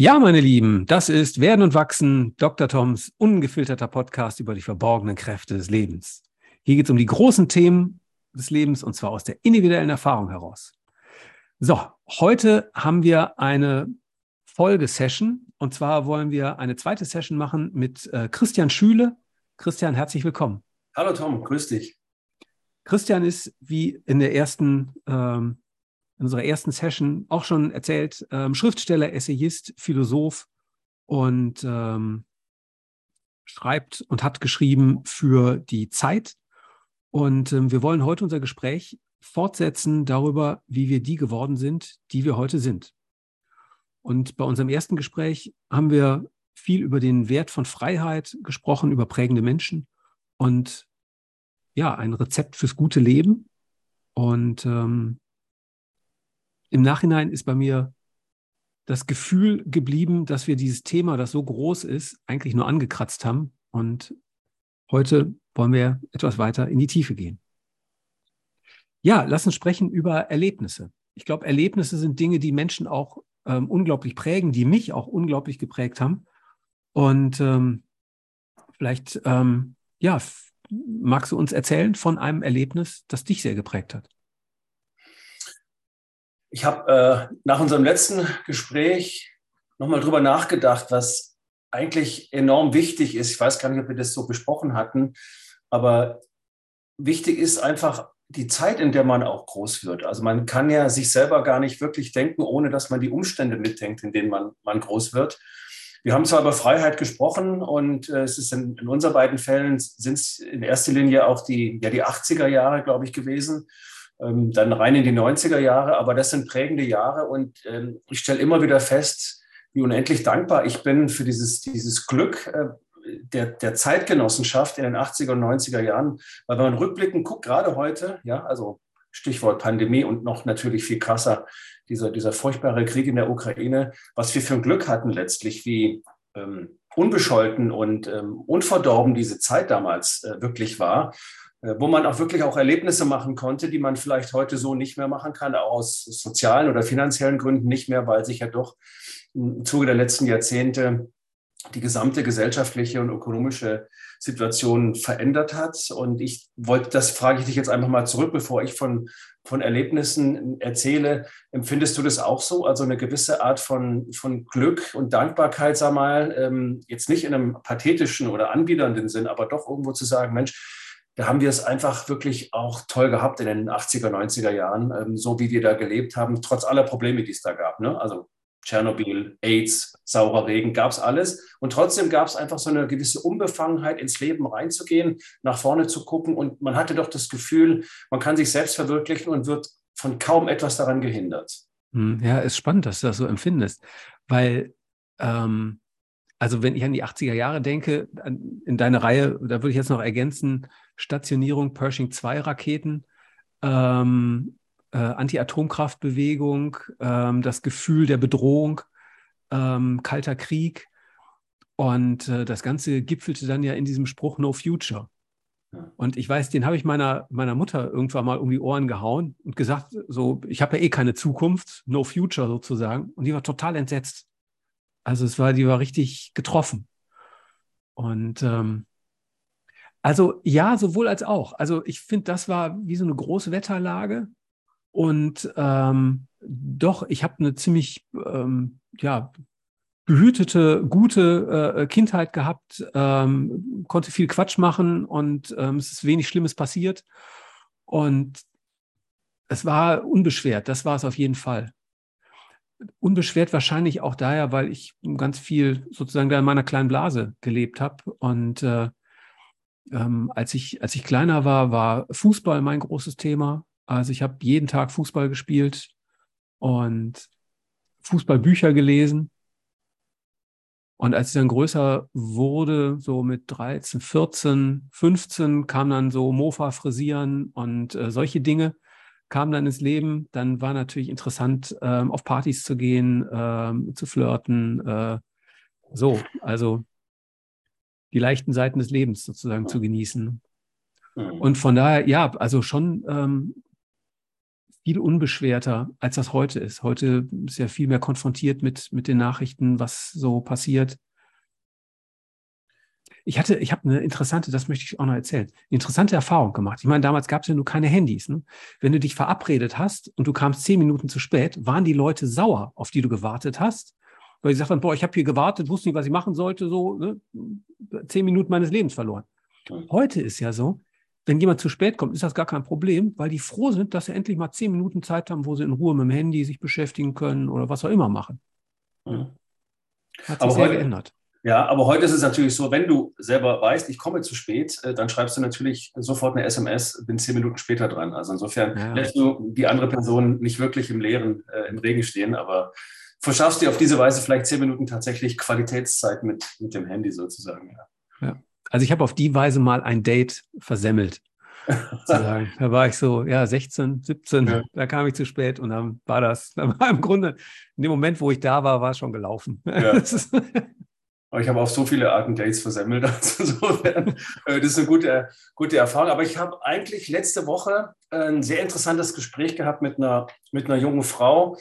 Ja, meine Lieben, das ist Werden und Wachsen, Dr. Toms ungefilterter Podcast über die verborgenen Kräfte des Lebens. Hier geht es um die großen Themen des Lebens und zwar aus der individuellen Erfahrung heraus. So, heute haben wir eine Folgesession und zwar wollen wir eine zweite Session machen mit äh, Christian Schüle. Christian, herzlich willkommen. Hallo Tom, grüß dich. Christian ist wie in der ersten ähm, in unserer ersten Session auch schon erzählt, ähm, Schriftsteller, Essayist, Philosoph und ähm, schreibt und hat geschrieben für die Zeit. Und ähm, wir wollen heute unser Gespräch fortsetzen darüber, wie wir die geworden sind, die wir heute sind. Und bei unserem ersten Gespräch haben wir viel über den Wert von Freiheit gesprochen, über prägende Menschen und ja, ein Rezept fürs gute Leben. Und ähm, im Nachhinein ist bei mir das Gefühl geblieben, dass wir dieses Thema, das so groß ist, eigentlich nur angekratzt haben. Und heute wollen wir etwas weiter in die Tiefe gehen. Ja, lass uns sprechen über Erlebnisse. Ich glaube, Erlebnisse sind Dinge, die Menschen auch ähm, unglaublich prägen, die mich auch unglaublich geprägt haben. Und ähm, vielleicht, ähm, ja, magst du uns erzählen von einem Erlebnis, das dich sehr geprägt hat? Ich habe äh, nach unserem letzten Gespräch nochmal drüber nachgedacht, was eigentlich enorm wichtig ist. Ich weiß gar nicht, ob wir das so besprochen hatten, aber wichtig ist einfach die Zeit, in der man auch groß wird. Also man kann ja sich selber gar nicht wirklich denken, ohne dass man die Umstände mitdenkt, in denen man, man groß wird. Wir haben zwar über Freiheit gesprochen und äh, es ist in, in unseren beiden Fällen sind es in erster Linie auch die, ja, die 80er Jahre, glaube ich, gewesen ähm, dann rein in die 90er Jahre, aber das sind prägende Jahre. Und ähm, ich stelle immer wieder fest, wie unendlich dankbar ich bin für dieses, dieses Glück äh, der, der Zeitgenossenschaft in den 80er und 90er Jahren, weil wenn man rückblickend guckt, gerade heute, ja, also Stichwort Pandemie und noch natürlich viel krasser, dieser, dieser furchtbare Krieg in der Ukraine, was wir für ein Glück hatten letztlich, wie ähm, unbescholten und ähm, unverdorben diese Zeit damals äh, wirklich war. Äh, wo man auch wirklich auch Erlebnisse machen konnte, die man vielleicht heute so nicht mehr machen kann, auch aus sozialen oder finanziellen Gründen nicht mehr, weil sich ja doch im Zuge der letzten Jahrzehnte die gesamte gesellschaftliche und ökonomische Situation verändert hat. Und ich wollte, das frage ich dich jetzt einfach mal zurück, bevor ich von, von Erlebnissen erzähle. Empfindest du das auch so? Also eine gewisse Art von, von Glück und Dankbarkeit, sag mal, ähm, jetzt nicht in einem pathetischen oder anbiedernden Sinn, aber doch irgendwo zu sagen, Mensch, da haben wir es einfach wirklich auch toll gehabt in den 80er, 90er Jahren, ähm, so wie wir da gelebt haben, trotz aller Probleme, die es da gab. Ne? Also Tschernobyl, AIDS, saurer Regen, gab es alles. Und trotzdem gab es einfach so eine gewisse Unbefangenheit, ins Leben reinzugehen, nach vorne zu gucken. Und man hatte doch das Gefühl, man kann sich selbst verwirklichen und wird von kaum etwas daran gehindert. Hm, ja, ist spannend, dass du das so empfindest, weil ähm, also wenn ich an die 80er Jahre denke, in deine Reihe, da würde ich jetzt noch ergänzen, Stationierung Pershing 2 Raketen, ähm, äh, Anti-Atomkraftbewegung, ähm, das Gefühl der Bedrohung, ähm, Kalter Krieg. Und äh, das Ganze gipfelte dann ja in diesem Spruch No Future. Und ich weiß, den habe ich meiner, meiner Mutter irgendwann mal um die Ohren gehauen und gesagt, so, ich habe ja eh keine Zukunft, no future sozusagen. Und die war total entsetzt. Also es war, die war richtig getroffen. Und ähm, also ja, sowohl als auch. Also ich finde, das war wie so eine große Wetterlage. Und ähm, doch, ich habe eine ziemlich ähm, ja, behütete, gute äh, Kindheit gehabt, ähm, konnte viel Quatsch machen und ähm, es ist wenig Schlimmes passiert. Und es war unbeschwert, das war es auf jeden Fall unbeschwert wahrscheinlich auch daher, weil ich ganz viel sozusagen da in meiner kleinen Blase gelebt habe. Und äh, ähm, als, ich, als ich kleiner war, war Fußball mein großes Thema. Also ich habe jeden Tag Fußball gespielt und Fußballbücher gelesen. Und als ich dann größer wurde, so mit 13, 14, 15, kam dann so Mofa frisieren und äh, solche Dinge kam dann ins Leben. Dann war natürlich interessant, ähm, auf Partys zu gehen, ähm, zu flirten. Äh, so, also die leichten Seiten des Lebens sozusagen zu genießen. Mhm. Und von daher, ja, also schon ähm, viel unbeschwerter, als das heute ist. Heute ist ja viel mehr konfrontiert mit, mit den Nachrichten, was so passiert. Ich hatte, ich habe eine interessante, das möchte ich auch noch erzählen, eine interessante Erfahrung gemacht. Ich meine, damals gab es ja nur keine Handys. Ne? Wenn du dich verabredet hast und du kamst zehn Minuten zu spät, waren die Leute sauer, auf die du gewartet hast, weil sie sagten, boah, ich habe hier gewartet, wusste nicht, was ich machen sollte, so ne? zehn Minuten meines Lebens verloren. Heute ist ja so, wenn jemand zu spät kommt, ist das gar kein Problem, weil die froh sind, dass sie endlich mal zehn Minuten Zeit haben, wo sie in Ruhe mit dem Handy sich beschäftigen können oder was auch immer machen. Mhm. Hat sich aber sehr heute, geändert. Ja, aber heute ist es natürlich so, wenn du selber weißt, ich komme zu spät, äh, dann schreibst du natürlich sofort eine SMS, bin zehn Minuten später dran. Also insofern ja. lässt du die andere Person nicht wirklich im Leeren, äh, im Regen stehen, aber verschaffst dir auf diese Weise vielleicht zehn Minuten tatsächlich Qualitätszeit mit, mit dem Handy sozusagen. Ja. ja. Also ich habe auf die Weise mal ein Date versemmelt. da war ich so, ja, 16, 17, ja. da kam ich zu spät und dann war das, dann war im Grunde, in dem Moment, wo ich da war, war es schon gelaufen. Ja. Aber ich habe auch so viele Arten Dates versemmelt. Also äh, das ist eine gute, gute Erfahrung. Aber ich habe eigentlich letzte Woche ein sehr interessantes Gespräch gehabt mit einer, mit einer jungen Frau,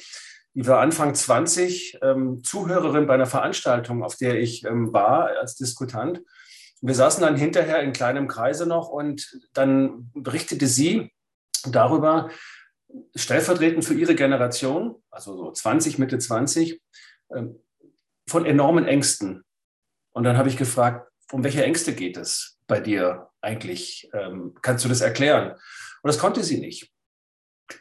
die war Anfang 20, ähm, Zuhörerin bei einer Veranstaltung, auf der ich ähm, war als Diskutant. Wir saßen dann hinterher in kleinem Kreise noch und dann berichtete sie darüber, stellvertretend für ihre Generation, also so 20, Mitte 20, ähm, von enormen Ängsten. Und dann habe ich gefragt, um welche Ängste geht es bei dir eigentlich? Ähm, kannst du das erklären? Und das konnte sie nicht.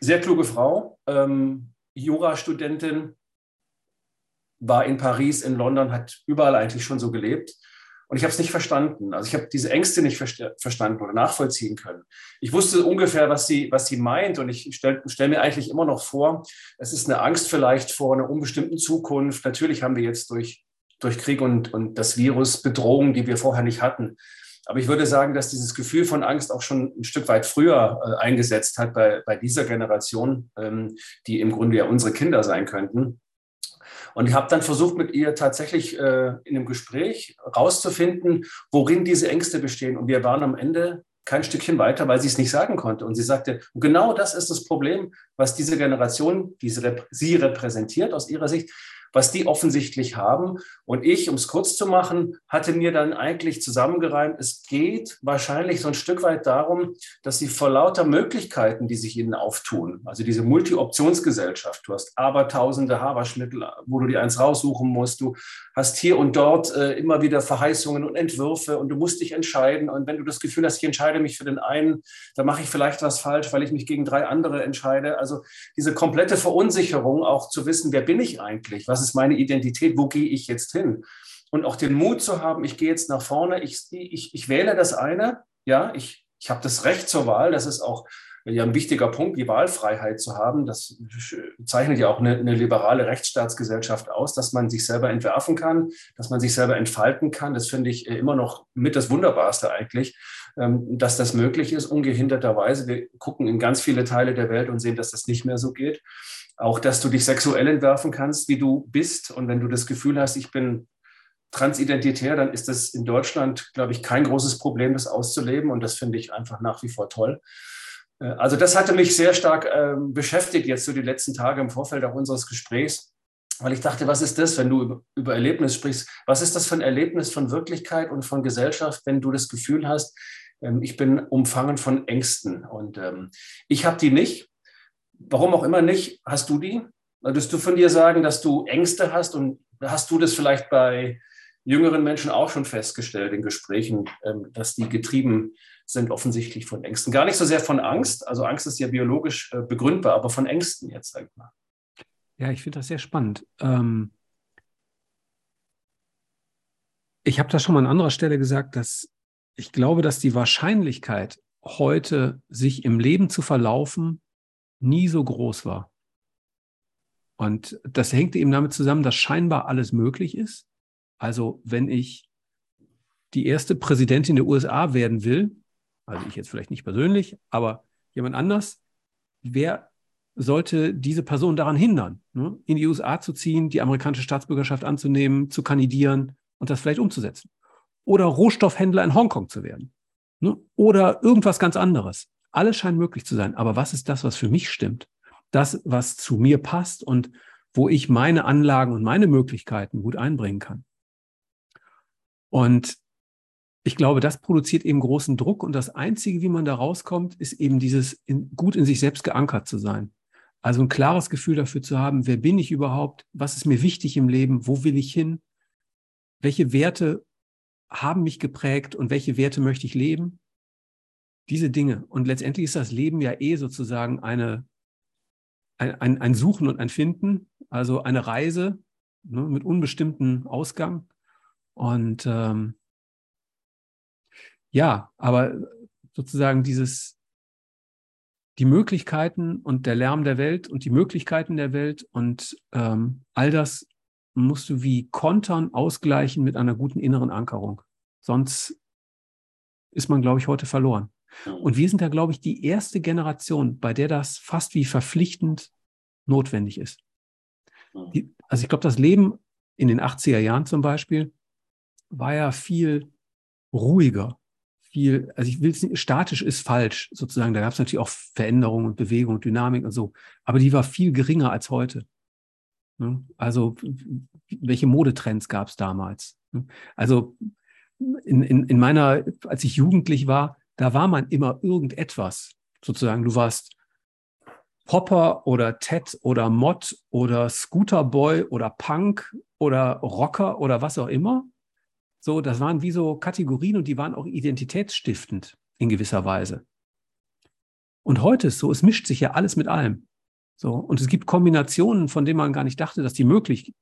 Sehr kluge Frau, ähm, Jurastudentin, war in Paris, in London, hat überall eigentlich schon so gelebt. Und ich habe es nicht verstanden. Also ich habe diese Ängste nicht verstanden oder nachvollziehen können. Ich wusste ungefähr, was sie, was sie meint. Und ich stelle stell mir eigentlich immer noch vor, es ist eine Angst vielleicht vor einer unbestimmten Zukunft. Natürlich haben wir jetzt durch, durch Krieg und, und das Virus Bedrohungen, die wir vorher nicht hatten. Aber ich würde sagen, dass dieses Gefühl von Angst auch schon ein Stück weit früher äh, eingesetzt hat bei, bei dieser Generation, ähm, die im Grunde ja unsere Kinder sein könnten. Und ich habe dann versucht, mit ihr tatsächlich äh, in einem Gespräch rauszufinden, worin diese Ängste bestehen. Und wir waren am Ende kein Stückchen weiter, weil sie es nicht sagen konnte. Und sie sagte, genau das ist das Problem, was diese Generation, die sie repräsentiert aus ihrer Sicht, was die offensichtlich haben. Und ich, um es kurz zu machen, hatte mir dann eigentlich zusammengereimt, es geht wahrscheinlich so ein Stück weit darum, dass sie vor lauter Möglichkeiten, die sich ihnen auftun, also diese Multi-Optionsgesellschaft, du hast aber tausende Haberschmittel, wo du dir eins raussuchen musst, du hast hier und dort äh, immer wieder Verheißungen und Entwürfe und du musst dich entscheiden. Und wenn du das Gefühl hast, ich entscheide mich für den einen, dann mache ich vielleicht was falsch, weil ich mich gegen drei andere entscheide. Also diese komplette Verunsicherung, auch zu wissen, wer bin ich eigentlich? Was ist meine Identität? Wo gehe ich jetzt hin? Und auch den Mut zu haben, ich gehe jetzt nach vorne, ich, ich, ich wähle das eine, ja, ich, ich habe das Recht zur Wahl, das ist auch ja ein wichtiger Punkt, die Wahlfreiheit zu haben. Das zeichnet ja auch eine, eine, liberale Rechtsstaatsgesellschaft aus, dass man sich selber entwerfen kann, dass man sich selber entfalten kann. Das finde ich immer noch mit das Wunderbarste eigentlich, ähm, dass das möglich ist, ungehinderterweise. Wir gucken in ganz viele Teile der Welt und sehen, dass das nicht mehr so geht. Auch, dass du dich sexuell entwerfen kannst, wie du bist. Und wenn du das Gefühl hast, ich bin transidentitär, dann ist das in Deutschland, glaube ich, kein großes Problem, das auszuleben. Und das finde ich einfach nach wie vor toll. Äh, also das hatte mich sehr stark äh, beschäftigt jetzt so die letzten Tage im Vorfeld auch unseres Gesprächs, weil ich dachte, was ist das, wenn du über, über Erlebnis sprichst? Was ist das für ein Erlebnis von Wirklichkeit und von Gesellschaft, wenn du das Gefühl hast, ähm, ich bin umfangen von Ängsten und ähm, ich habe die nicht. Warum auch immer nicht? Hast du die? Würdest du von dir sagen, dass du Ängste hast und hast du das vielleicht bei jüngeren Menschen auch schon festgestellt in Gesprächen, ähm, dass die getrieben sind offensichtlich von Ängsten. Gar nicht so sehr von Angst, also Angst ist ja biologisch äh, begründbar, aber von Ängsten jetzt, sag mal. Ja, ich finde das sehr spannend. Ähm ich habe da schon mal an anderer Stelle gesagt, dass ich glaube, dass die Wahrscheinlichkeit, heute sich im Leben zu verlaufen, nie so groß war. Und das hängt eben damit zusammen, dass scheinbar alles möglich ist. Also wenn ich die erste Präsidentin der USA werden will, also ich jetzt vielleicht nicht persönlich, aber jemand anders, wer sollte diese Person daran hindern, ne, in die USA zu ziehen, die amerikanische Staatsbürgerschaft anzunehmen, zu kandidieren und das vielleicht umzusetzen? Oder Rohstoffhändler in Hongkong zu werden? Ne? Oder irgendwas ganz anderes. Alles scheint möglich zu sein. Aber was ist das, was für mich stimmt? das, was zu mir passt und wo ich meine Anlagen und meine Möglichkeiten gut einbringen kann. Und ich glaube, das produziert eben großen Druck und das Einzige, wie man da rauskommt, ist eben dieses in, gut in sich selbst geankert zu sein. Also ein klares Gefühl dafür zu haben, wer bin ich überhaupt, was ist mir wichtig im Leben, wo will ich hin, welche Werte haben mich geprägt und welche Werte möchte ich leben. Diese Dinge. Und letztendlich ist das Leben ja eh sozusagen eine, ein, ein, ein Suchen und ein Finden, also eine Reise ne, mit unbestimmtem Ausgang. Und ähm, ja, aber sozusagen dieses, die Möglichkeiten und der Lärm der Welt und die Möglichkeiten der Welt und ähm, all das musst du wie kontern, ausgleichen mit einer guten inneren Ankerung. Sonst ist man, glaube ich, heute verloren. Und wir sind da, glaube ich, die erste Generation, bei der das fast wie verpflichtend notwendig ist. Die, also ich glaube, das Leben in den 80er Jahren zum Beispiel war ja viel ruhiger, viel, also ich will es nicht, statisch ist falsch, sozusagen. Da gab es natürlich auch Veränderungen und Bewegung und Dynamik und so, aber die war viel geringer als heute. Ne? Also welche Modetrends gab es damals? Ne? Also in, in, in meiner, als ich jugendlich war, da war man immer irgendetwas. Sozusagen, du warst Popper oder Ted oder Mod oder Scooterboy oder Punk oder Rocker oder was auch immer. So, das waren wie so Kategorien und die waren auch identitätsstiftend in gewisser Weise. Und heute ist so, es mischt sich ja alles mit allem. So, und es gibt Kombinationen, von denen man gar nicht dachte, dass die möglich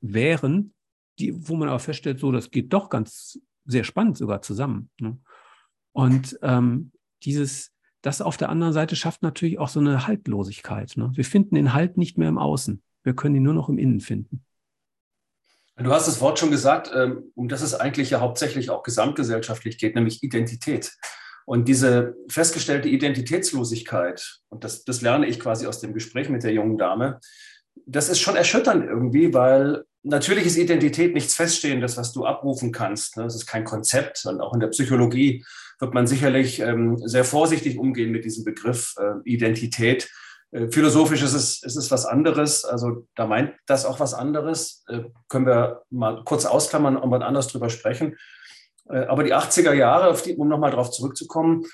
wären, die, wo man aber feststellt, so, das geht doch ganz sehr spannend sogar zusammen. Ne? Und ähm, dieses, das auf der anderen Seite schafft natürlich auch so eine Haltlosigkeit. Ne? Wir finden den Halt nicht mehr im Außen. Wir können ihn nur noch im Innen finden. Du hast das Wort schon gesagt, ähm, um das es eigentlich ja hauptsächlich auch gesamtgesellschaftlich geht, nämlich Identität. Und diese festgestellte Identitätslosigkeit, und das, das lerne ich quasi aus dem Gespräch mit der jungen Dame, das ist schon erschütternd irgendwie, weil natürlich ist Identität nichts Feststehendes, was du abrufen kannst. Es ne? ist kein Konzept und auch in der Psychologie wird man sicherlich ähm, sehr vorsichtig umgehen mit diesem Begriff äh, Identität. Äh, philosophisch ist es, ist es was anderes, also da meint das auch was anderes. Äh, können wir mal kurz ausklammern und mal anders drüber sprechen. Aber die 80er Jahre, um nochmal darauf zurückzukommen,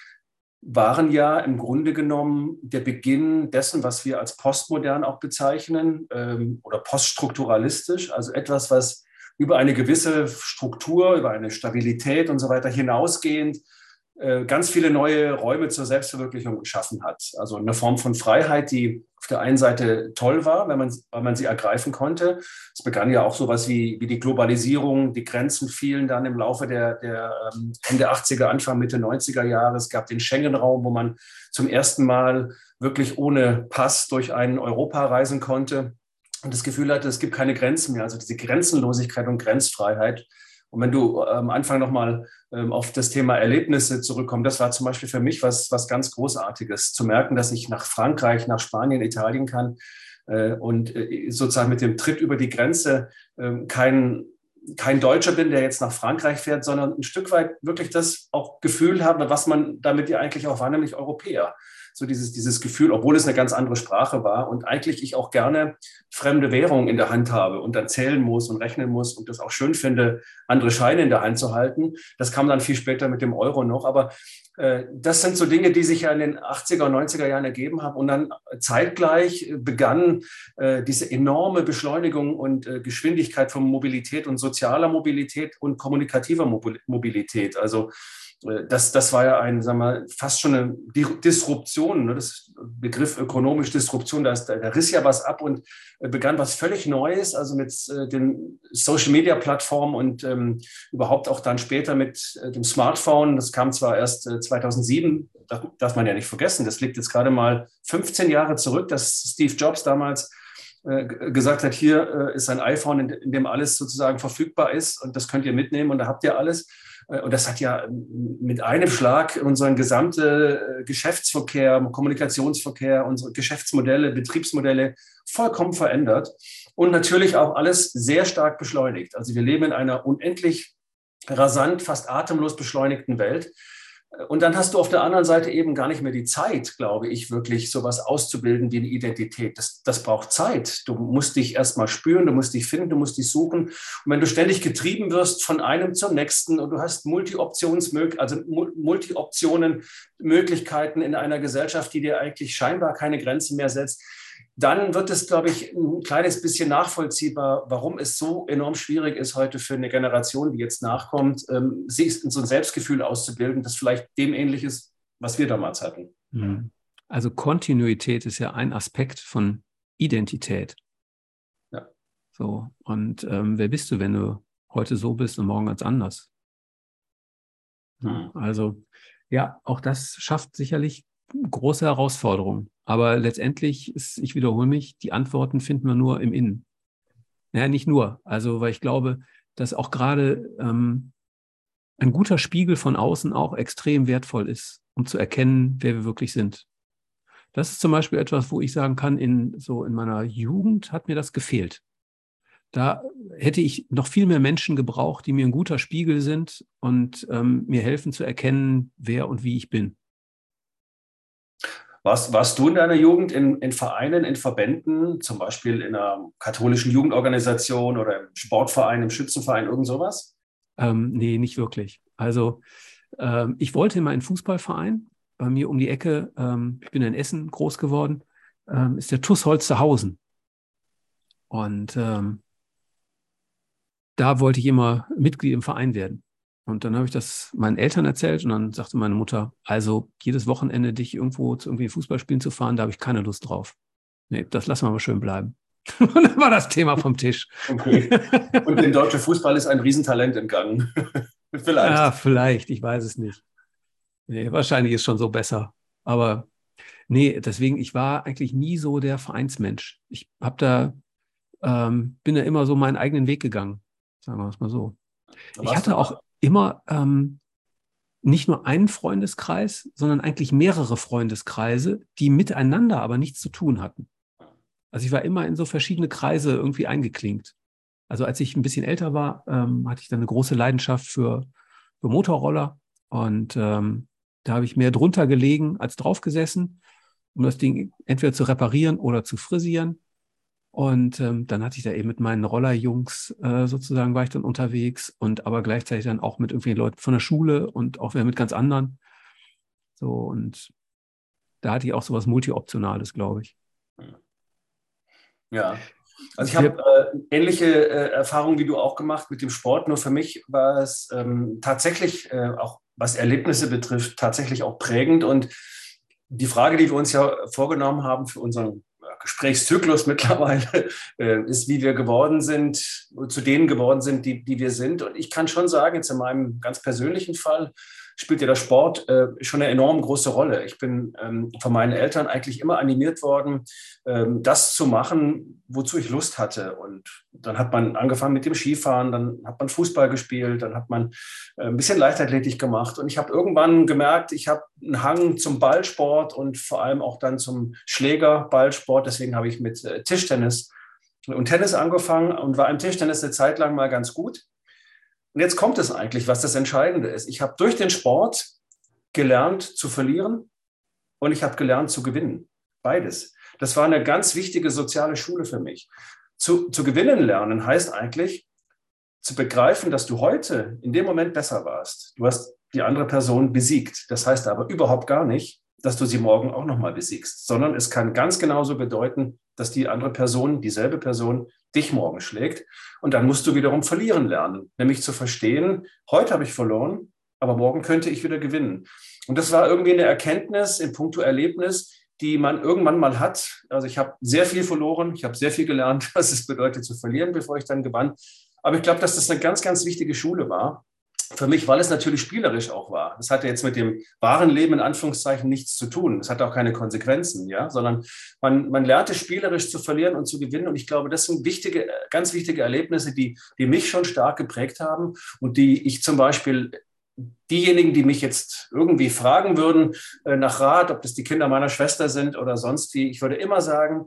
waren ja im Grunde genommen der Beginn dessen, was wir als postmodern auch bezeichnen ähm, oder poststrukturalistisch, also etwas, was über eine gewisse Struktur, über eine Stabilität und so weiter hinausgehend ganz viele neue Räume zur Selbstverwirklichung geschaffen hat. Also eine Form von Freiheit, die auf der einen Seite toll war, wenn man, weil man sie ergreifen konnte. Es begann ja auch sowas wie, wie die Globalisierung, die Grenzen fielen dann im Laufe der, der ähm, Ende 80er, Anfang, Mitte 90er Jahre. Es gab den Schengen-Raum, wo man zum ersten Mal wirklich ohne Pass durch ein Europa reisen konnte und das Gefühl hatte, es gibt keine Grenzen mehr. Also diese Grenzenlosigkeit und Grenzfreiheit und wenn du am Anfang nochmal ähm, auf das Thema Erlebnisse zurückkommst, das war zum Beispiel für mich was, was ganz Großartiges, zu merken, dass ich nach Frankreich, nach Spanien, Italien kann äh, und äh, sozusagen mit dem Tritt über die Grenze ähm, kein, kein Deutscher bin, der jetzt nach Frankreich fährt, sondern ein Stück weit wirklich das auch Gefühl habe, was man damit ja eigentlich auch war, nämlich Europäer so dieses, dieses Gefühl, obwohl es eine ganz andere Sprache war und eigentlich ich auch gerne fremde Währungen in der Hand habe und dann zählen muss und rechnen muss und das auch schön finde, andere Scheine in der Hand zu halten. Das kam dann viel später mit dem Euro noch. Aber äh, das sind so Dinge, die sich ja in den 80er und 90er Jahren ergeben haben. Und dann zeitgleich begann äh, diese enorme Beschleunigung und äh, Geschwindigkeit von Mobilität und sozialer Mobilität und kommunikativer Mobilität. Also äh, das, das war ja ein, sagen wir, fast schon eine Disruption, ne? das Begriff ökonomisch Disruption, da, ist, da, riss ja was ab und äh, begann was völlig Neues, also mit äh, den Social-Media-Plattformen und ähm, überhaupt auch dann später mit äh, dem Smartphone. Das kam zwar erst äh, 2007, das darf man ja nicht vergessen, das liegt jetzt gerade mal 15 Jahre zurück, dass Steve Jobs damals äh, gesagt hat, hier ist ein iPhone, in dem alles sozusagen verfügbar ist und das könnt ihr mitnehmen und da habt ihr alles. Äh, und das hat ja mit einem Schlag unseren gesamten äh, Geschäftsverkehr, Kommunikationsverkehr, unsere Geschäftsmodelle, Betriebsmodelle vollkommen verändert und natürlich auch alles sehr stark beschleunigt. Also wir leben in einer unendlich rasant, fast atemlos beschleunigten Welt. Und dann hast du auf der anderen Seite eben gar nicht mehr die Zeit, glaube ich, wirklich sowas auszubilden wie eine Identität. Das, das braucht Zeit. Du musst dich erstmal spüren, du musst dich finden, du musst dich suchen. Und wenn du ständig getrieben wirst von einem zum nächsten und du hast Multi-Optionsmöglichkeiten, also Multi-Optionen, Möglichkeiten in einer Gesellschaft, die dir eigentlich scheinbar keine Grenzen mehr setzt, dann wird es, glaube ich, ein kleines bisschen nachvollziehbar, warum es so enorm schwierig ist, heute für eine Generation, die jetzt nachkommt, ähm, sich so ein Selbstgefühl auszubilden, das vielleicht dem ähnlich ist, was wir damals hatten. Mhm. Also Kontinuität ist ja ein Aspekt von Identität. Ja. So, und ähm, wer bist du, wenn du heute so bist und morgen ganz anders? Mhm. Also, ja, auch das schafft sicherlich große Herausforderungen. Aber letztendlich ist, ich wiederhole mich, die Antworten finden wir nur im Innen. Ja, nicht nur. Also, weil ich glaube, dass auch gerade ähm, ein guter Spiegel von außen auch extrem wertvoll ist, um zu erkennen, wer wir wirklich sind. Das ist zum Beispiel etwas, wo ich sagen kann, in so in meiner Jugend hat mir das gefehlt. Da hätte ich noch viel mehr Menschen gebraucht, die mir ein guter Spiegel sind und ähm, mir helfen zu erkennen, wer und wie ich bin. Warst, warst du in deiner Jugend in, in Vereinen, in Verbänden, zum Beispiel in einer katholischen Jugendorganisation oder im Sportverein, im Schützenverein, irgend sowas? Ähm, nee, nicht wirklich. Also ähm, ich wollte immer einen Fußballverein. Bei mir um die Ecke, ähm, ich bin in Essen groß geworden, ähm, ist der TuS Holsterhausen. Und ähm, da wollte ich immer Mitglied im Verein werden. Und dann habe ich das meinen Eltern erzählt und dann sagte meine Mutter, also jedes Wochenende dich irgendwo zu irgendwie Fußballspielen zu fahren, da habe ich keine Lust drauf. Nee, das lassen wir mal schön bleiben. Und dann war das Thema vom Tisch. Okay. Und dem deutschen Fußball ist ein Riesentalent entgangen. vielleicht. Ja, vielleicht, ich weiß es nicht. Nee, wahrscheinlich ist schon so besser. Aber nee, deswegen, ich war eigentlich nie so der Vereinsmensch. Ich habe da, ähm, bin da immer so meinen eigenen Weg gegangen, sagen wir es mal so. Ich hatte auch immer ähm, nicht nur einen Freundeskreis, sondern eigentlich mehrere Freundeskreise, die miteinander aber nichts zu tun hatten. Also ich war immer in so verschiedene Kreise irgendwie eingeklinkt. Also als ich ein bisschen älter war, ähm, hatte ich dann eine große Leidenschaft für, für Motorroller und ähm, da habe ich mehr drunter gelegen als drauf gesessen, um das Ding entweder zu reparieren oder zu frisieren. Und ähm, dann hatte ich da eben mit meinen Rollerjungs äh, sozusagen war ich dann unterwegs und aber gleichzeitig dann auch mit irgendwelchen Leuten von der Schule und auch wieder mit ganz anderen. So und da hatte ich auch sowas Multi-Optionales, glaube ich. Ja. Also ich habe äh, ähnliche äh, Erfahrungen wie du auch gemacht mit dem Sport. Nur für mich war es ähm, tatsächlich äh, auch was Erlebnisse betrifft tatsächlich auch prägend und die Frage, die wir uns ja vorgenommen haben für unseren Gesprächszyklus mittlerweile äh, ist, wie wir geworden sind, zu denen geworden sind, die, die wir sind. Und ich kann schon sagen, jetzt in meinem ganz persönlichen Fall, spielt ja der Sport äh, schon eine enorm große Rolle. Ich bin ähm, von meinen Eltern eigentlich immer animiert worden, ähm, das zu machen, wozu ich Lust hatte. Und dann hat man angefangen mit dem Skifahren, dann hat man Fußball gespielt, dann hat man äh, ein bisschen Leichtathletik gemacht. Und ich habe irgendwann gemerkt, ich habe einen Hang zum Ballsport und vor allem auch dann zum Schlägerballsport. Deswegen habe ich mit äh, Tischtennis und Tennis angefangen und war im Tischtennis eine Zeit lang mal ganz gut. Und jetzt kommt es eigentlich, was das Entscheidende ist. Ich habe durch den Sport gelernt zu verlieren und ich habe gelernt zu gewinnen. Beides. Das war eine ganz wichtige soziale Schule für mich. Zu, zu gewinnen lernen heißt eigentlich zu begreifen, dass du heute in dem Moment besser warst. Du hast die andere Person besiegt. Das heißt aber überhaupt gar nicht, dass du sie morgen auch nochmal besiegst, sondern es kann ganz genauso bedeuten, dass die andere Person, dieselbe Person, dich morgen schlägt. Und dann musst du wiederum verlieren lernen, nämlich zu verstehen, heute habe ich verloren, aber morgen könnte ich wieder gewinnen. Und das war irgendwie eine Erkenntnis in puncto Erlebnis, die man irgendwann mal hat. Also ich habe sehr viel verloren, ich habe sehr viel gelernt, was es bedeutet zu verlieren, bevor ich dann gewann. Aber ich glaube, dass das eine ganz, ganz wichtige Schule war für mich, weil es natürlich spielerisch auch war. Das hatte jetzt mit dem wahren Leben in Anführungszeichen nichts zu tun. Es hatte auch keine Konsequenzen, ja, sondern man, man lernte spielerisch zu verlieren und zu gewinnen. Und ich glaube, das sind wichtige, ganz wichtige Erlebnisse, die, die mich schon stark geprägt haben und die ich zum Beispiel diejenigen, die mich jetzt irgendwie fragen würden äh, nach Rat, ob das die Kinder meiner Schwester sind oder sonst wie, ich würde immer sagen,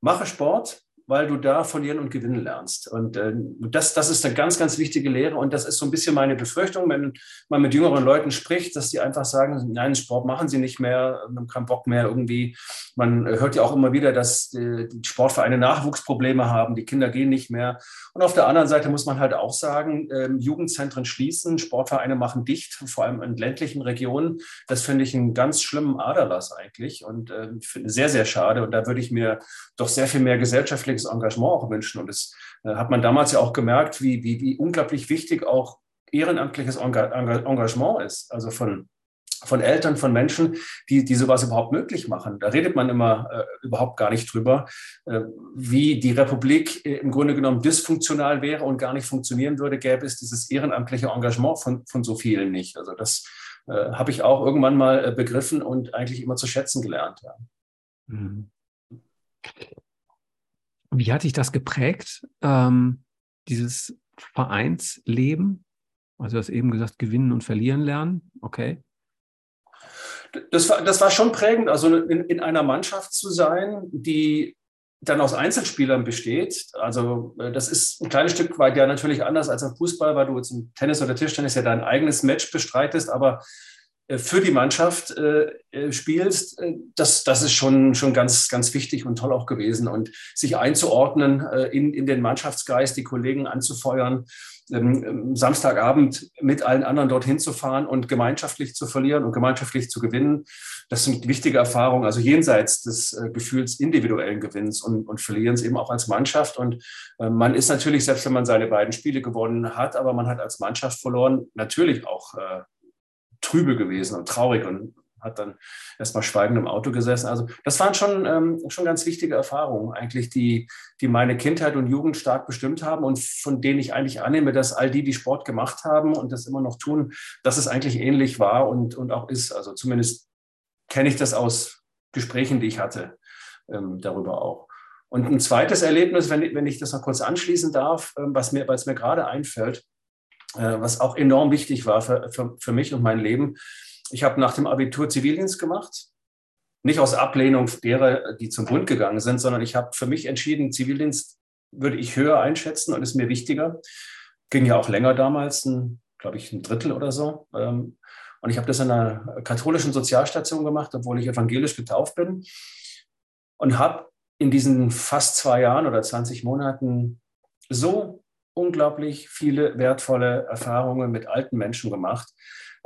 mache Sport, weil du da verlieren und gewinnen lernst. Und äh, das, das ist eine ganz, ganz wichtige Lehre. Und das ist so ein bisschen meine Befürchtung, wenn man mit jüngeren Leuten spricht, dass die einfach sagen, nein, Sport machen sie nicht mehr, haben keinen Bock mehr irgendwie. Man hört ja auch immer wieder, dass die Sportvereine Nachwuchsprobleme haben, die Kinder gehen nicht mehr. Und auf der anderen Seite muss man halt auch sagen, ähm, Jugendzentren schließen, Sportvereine machen dicht, vor allem in ländlichen Regionen. Das finde ich einen ganz schlimmen Aderlass eigentlich und äh, finde sehr, sehr schade. Und da würde ich mir doch sehr viel mehr gesellschaftliches Engagement auch wünschen. Und das äh, hat man damals ja auch gemerkt, wie, wie, wie unglaublich wichtig auch ehrenamtliches Engagement ist. Also von von Eltern, von Menschen, die, die sowas überhaupt möglich machen. Da redet man immer äh, überhaupt gar nicht drüber, äh, wie die Republik äh, im Grunde genommen dysfunktional wäre und gar nicht funktionieren würde, gäbe es dieses ehrenamtliche Engagement von, von so vielen nicht. Also das äh, habe ich auch irgendwann mal äh, begriffen und eigentlich immer zu schätzen gelernt. Ja. Mhm. Wie hat dich das geprägt, ähm, dieses Vereinsleben? Also du hast eben gesagt, gewinnen und verlieren lernen. Okay. Das war, das war schon prägend, also in, in einer Mannschaft zu sein, die dann aus Einzelspielern besteht. Also äh, das ist ein kleines Stück weit ja natürlich anders als im Fußball, weil du jetzt im Tennis oder Tischtennis ja dein eigenes Match bestreitest, aber für die Mannschaft äh, äh, spielst, äh, das, das ist schon, schon ganz, ganz wichtig und toll auch gewesen. Und sich einzuordnen äh, in, in den Mannschaftsgeist, die Kollegen anzufeuern, ähm, Samstagabend mit allen anderen dorthin zu fahren und gemeinschaftlich zu verlieren und gemeinschaftlich zu gewinnen, das sind wichtige Erfahrungen, also jenseits des äh, Gefühls individuellen Gewinns und, und Verlierens eben auch als Mannschaft. Und man ist natürlich, selbst wenn man seine beiden Spiele gewonnen hat, aber man hat als Mannschaft verloren, natürlich auch trübe gewesen und traurig und hat dann erstmal schweigend im Auto gesessen. Also das waren schon, ähm, schon ganz wichtige Erfahrungen eigentlich, die, die meine Kindheit und Jugend stark bestimmt haben und von denen ich eigentlich annehme, dass all die, die Sport gemacht haben und das immer noch tun, dass es eigentlich ähnlich war und, und auch ist. Also zumindest kenne ich das aus Gesprächen, die ich hatte ähm, darüber auch. Und ein zweites Erlebnis, wenn, wenn ich das noch kurz anschließen darf, ähm, was mir, was mir gerade einfällt, was auch enorm wichtig war für, für, für mich und mein Leben. Ich habe nach dem Abitur Zivildienst gemacht. Nicht aus Ablehnung derer, die zum Bund gegangen sind, sondern ich habe für mich entschieden, Zivildienst würde ich höher einschätzen und ist mir wichtiger. Ging ja auch länger damals, glaube ich, ein Drittel oder so. Ähm, und ich habe das in einer katholischen Sozialstation gemacht, obwohl ich evangelisch getauft bin. Und habe in diesen fast zwei Jahren oder 20 Monaten so unglaublich viele wertvolle Erfahrungen mit alten Menschen gemacht.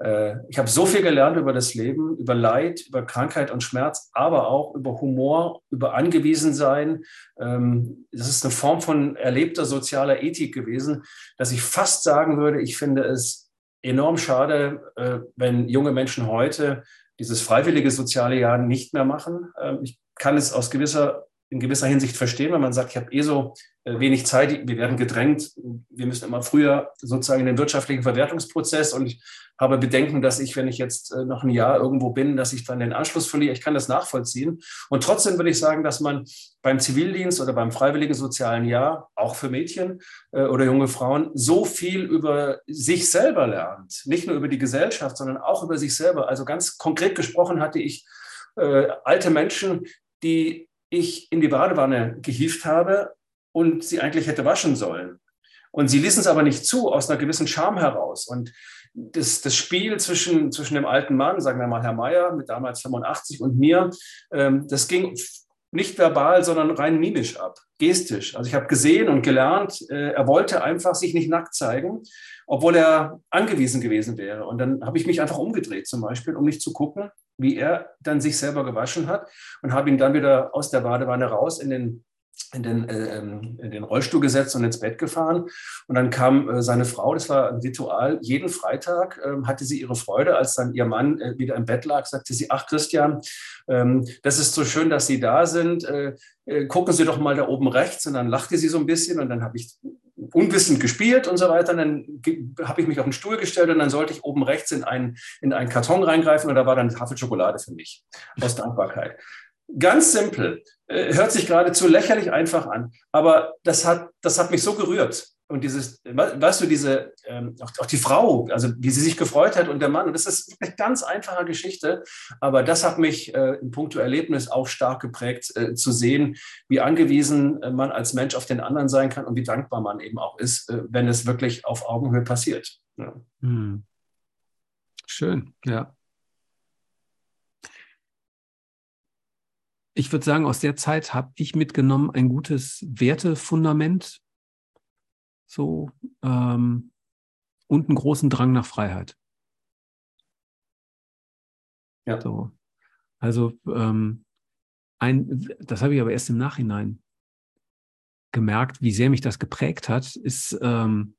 Äh, ich habe so viel gelernt über das Leben, über Leid, über Krankheit und Schmerz, aber auch über Humor, über Angewiesensein. Ähm, das ist eine Form von erlebter sozialer Ethik gewesen, dass ich fast sagen würde, ich finde es enorm schade, äh, wenn junge Menschen heute dieses freiwillige soziale Jahr nicht mehr machen. Ähm, ich kann es aus gewisser in gewisser Hinsicht verstehen, wenn man sagt, ich habe eh so äh, wenig Zeit, wir werden gedrängt, wir müssen immer früher sozusagen in den wirtschaftlichen Verwertungsprozess und ich habe Bedenken, dass ich, wenn ich jetzt äh, noch ein Jahr irgendwo bin, dass ich dann den Anschluss verliere. Ich kann das nachvollziehen. Und trotzdem würde ich sagen, dass man beim Zivildienst oder beim freiwilligen sozialen Jahr, auch für Mädchen äh, oder junge Frauen, so viel über sich selber lernt. Nicht nur über die Gesellschaft, sondern auch über sich selber. Also ganz konkret gesprochen hatte ich alte Menschen, die ich in die Badewanne gehievt habe und sie eigentlich hätte waschen sollen. Und sie ließen es aber nicht zu, aus einer gewissen Scham heraus. Und das, das Spiel zwischen, zwischen dem alten Mann, sagen wir mal Herr Meier, mit damals 85 und mir, ähm, das ging nicht verbal, sondern rein mimisch ab, gestisch. Also ich habe gesehen und gelernt, äh, er wollte einfach sich nicht nackt zeigen, obwohl er angewiesen gewesen wäre. Und dann habe ich mich einfach umgedreht zum Beispiel, um nicht zu gucken, wie er dann sich selber gewaschen hat und habe ihn dann wieder aus der Badewanne raus in den in den, äh, ähm, in den Rollstuhl gesetzt und ins Bett gefahren. Und dann kam äh, seine Frau, das war ein Ritual, jeden Freitag äh, hatte sie ihre Freude, als dann ihr Mann äh, wieder im Bett lag, sagte sie, ach Christian, ähm, das ist so schön, dass Sie da sind. Äh, äh, gucken Sie doch mal da oben rechts. Und dann lachte sie so ein bisschen und dann habe ich unwissend gespielt und so weiter. Und dann habe ich mich auf den Stuhl gestellt und dann sollte ich oben rechts in einen, in einen Karton reingreifen und da war dann Tafel Schokolade für mich aus Dankbarkeit. Ganz simpel, äh, hört sich geradezu lächerlich einfach an, aber das hat, das hat mich so gerührt. und dieses, weißt du, diese, ähm, auch, die Frau, also wie sie sich gefreut hat und der Mann, und das ist eine ganz einfache Geschichte, aber das hat mich äh, im Punkto Erlebnis auch stark geprägt, äh, zu sehen, wie angewiesen äh, man als Mensch auf den anderen sein kann und wie dankbar man eben auch ist, äh, wenn es wirklich auf Augenhöhe passiert. Ja. Hm. Schön, ja. Ich würde sagen, aus der Zeit habe ich mitgenommen ein gutes Wertefundament so ähm, und einen großen Drang nach Freiheit. Ja. So. Also ähm, ein, das habe ich aber erst im Nachhinein gemerkt, wie sehr mich das geprägt hat, ist, ähm,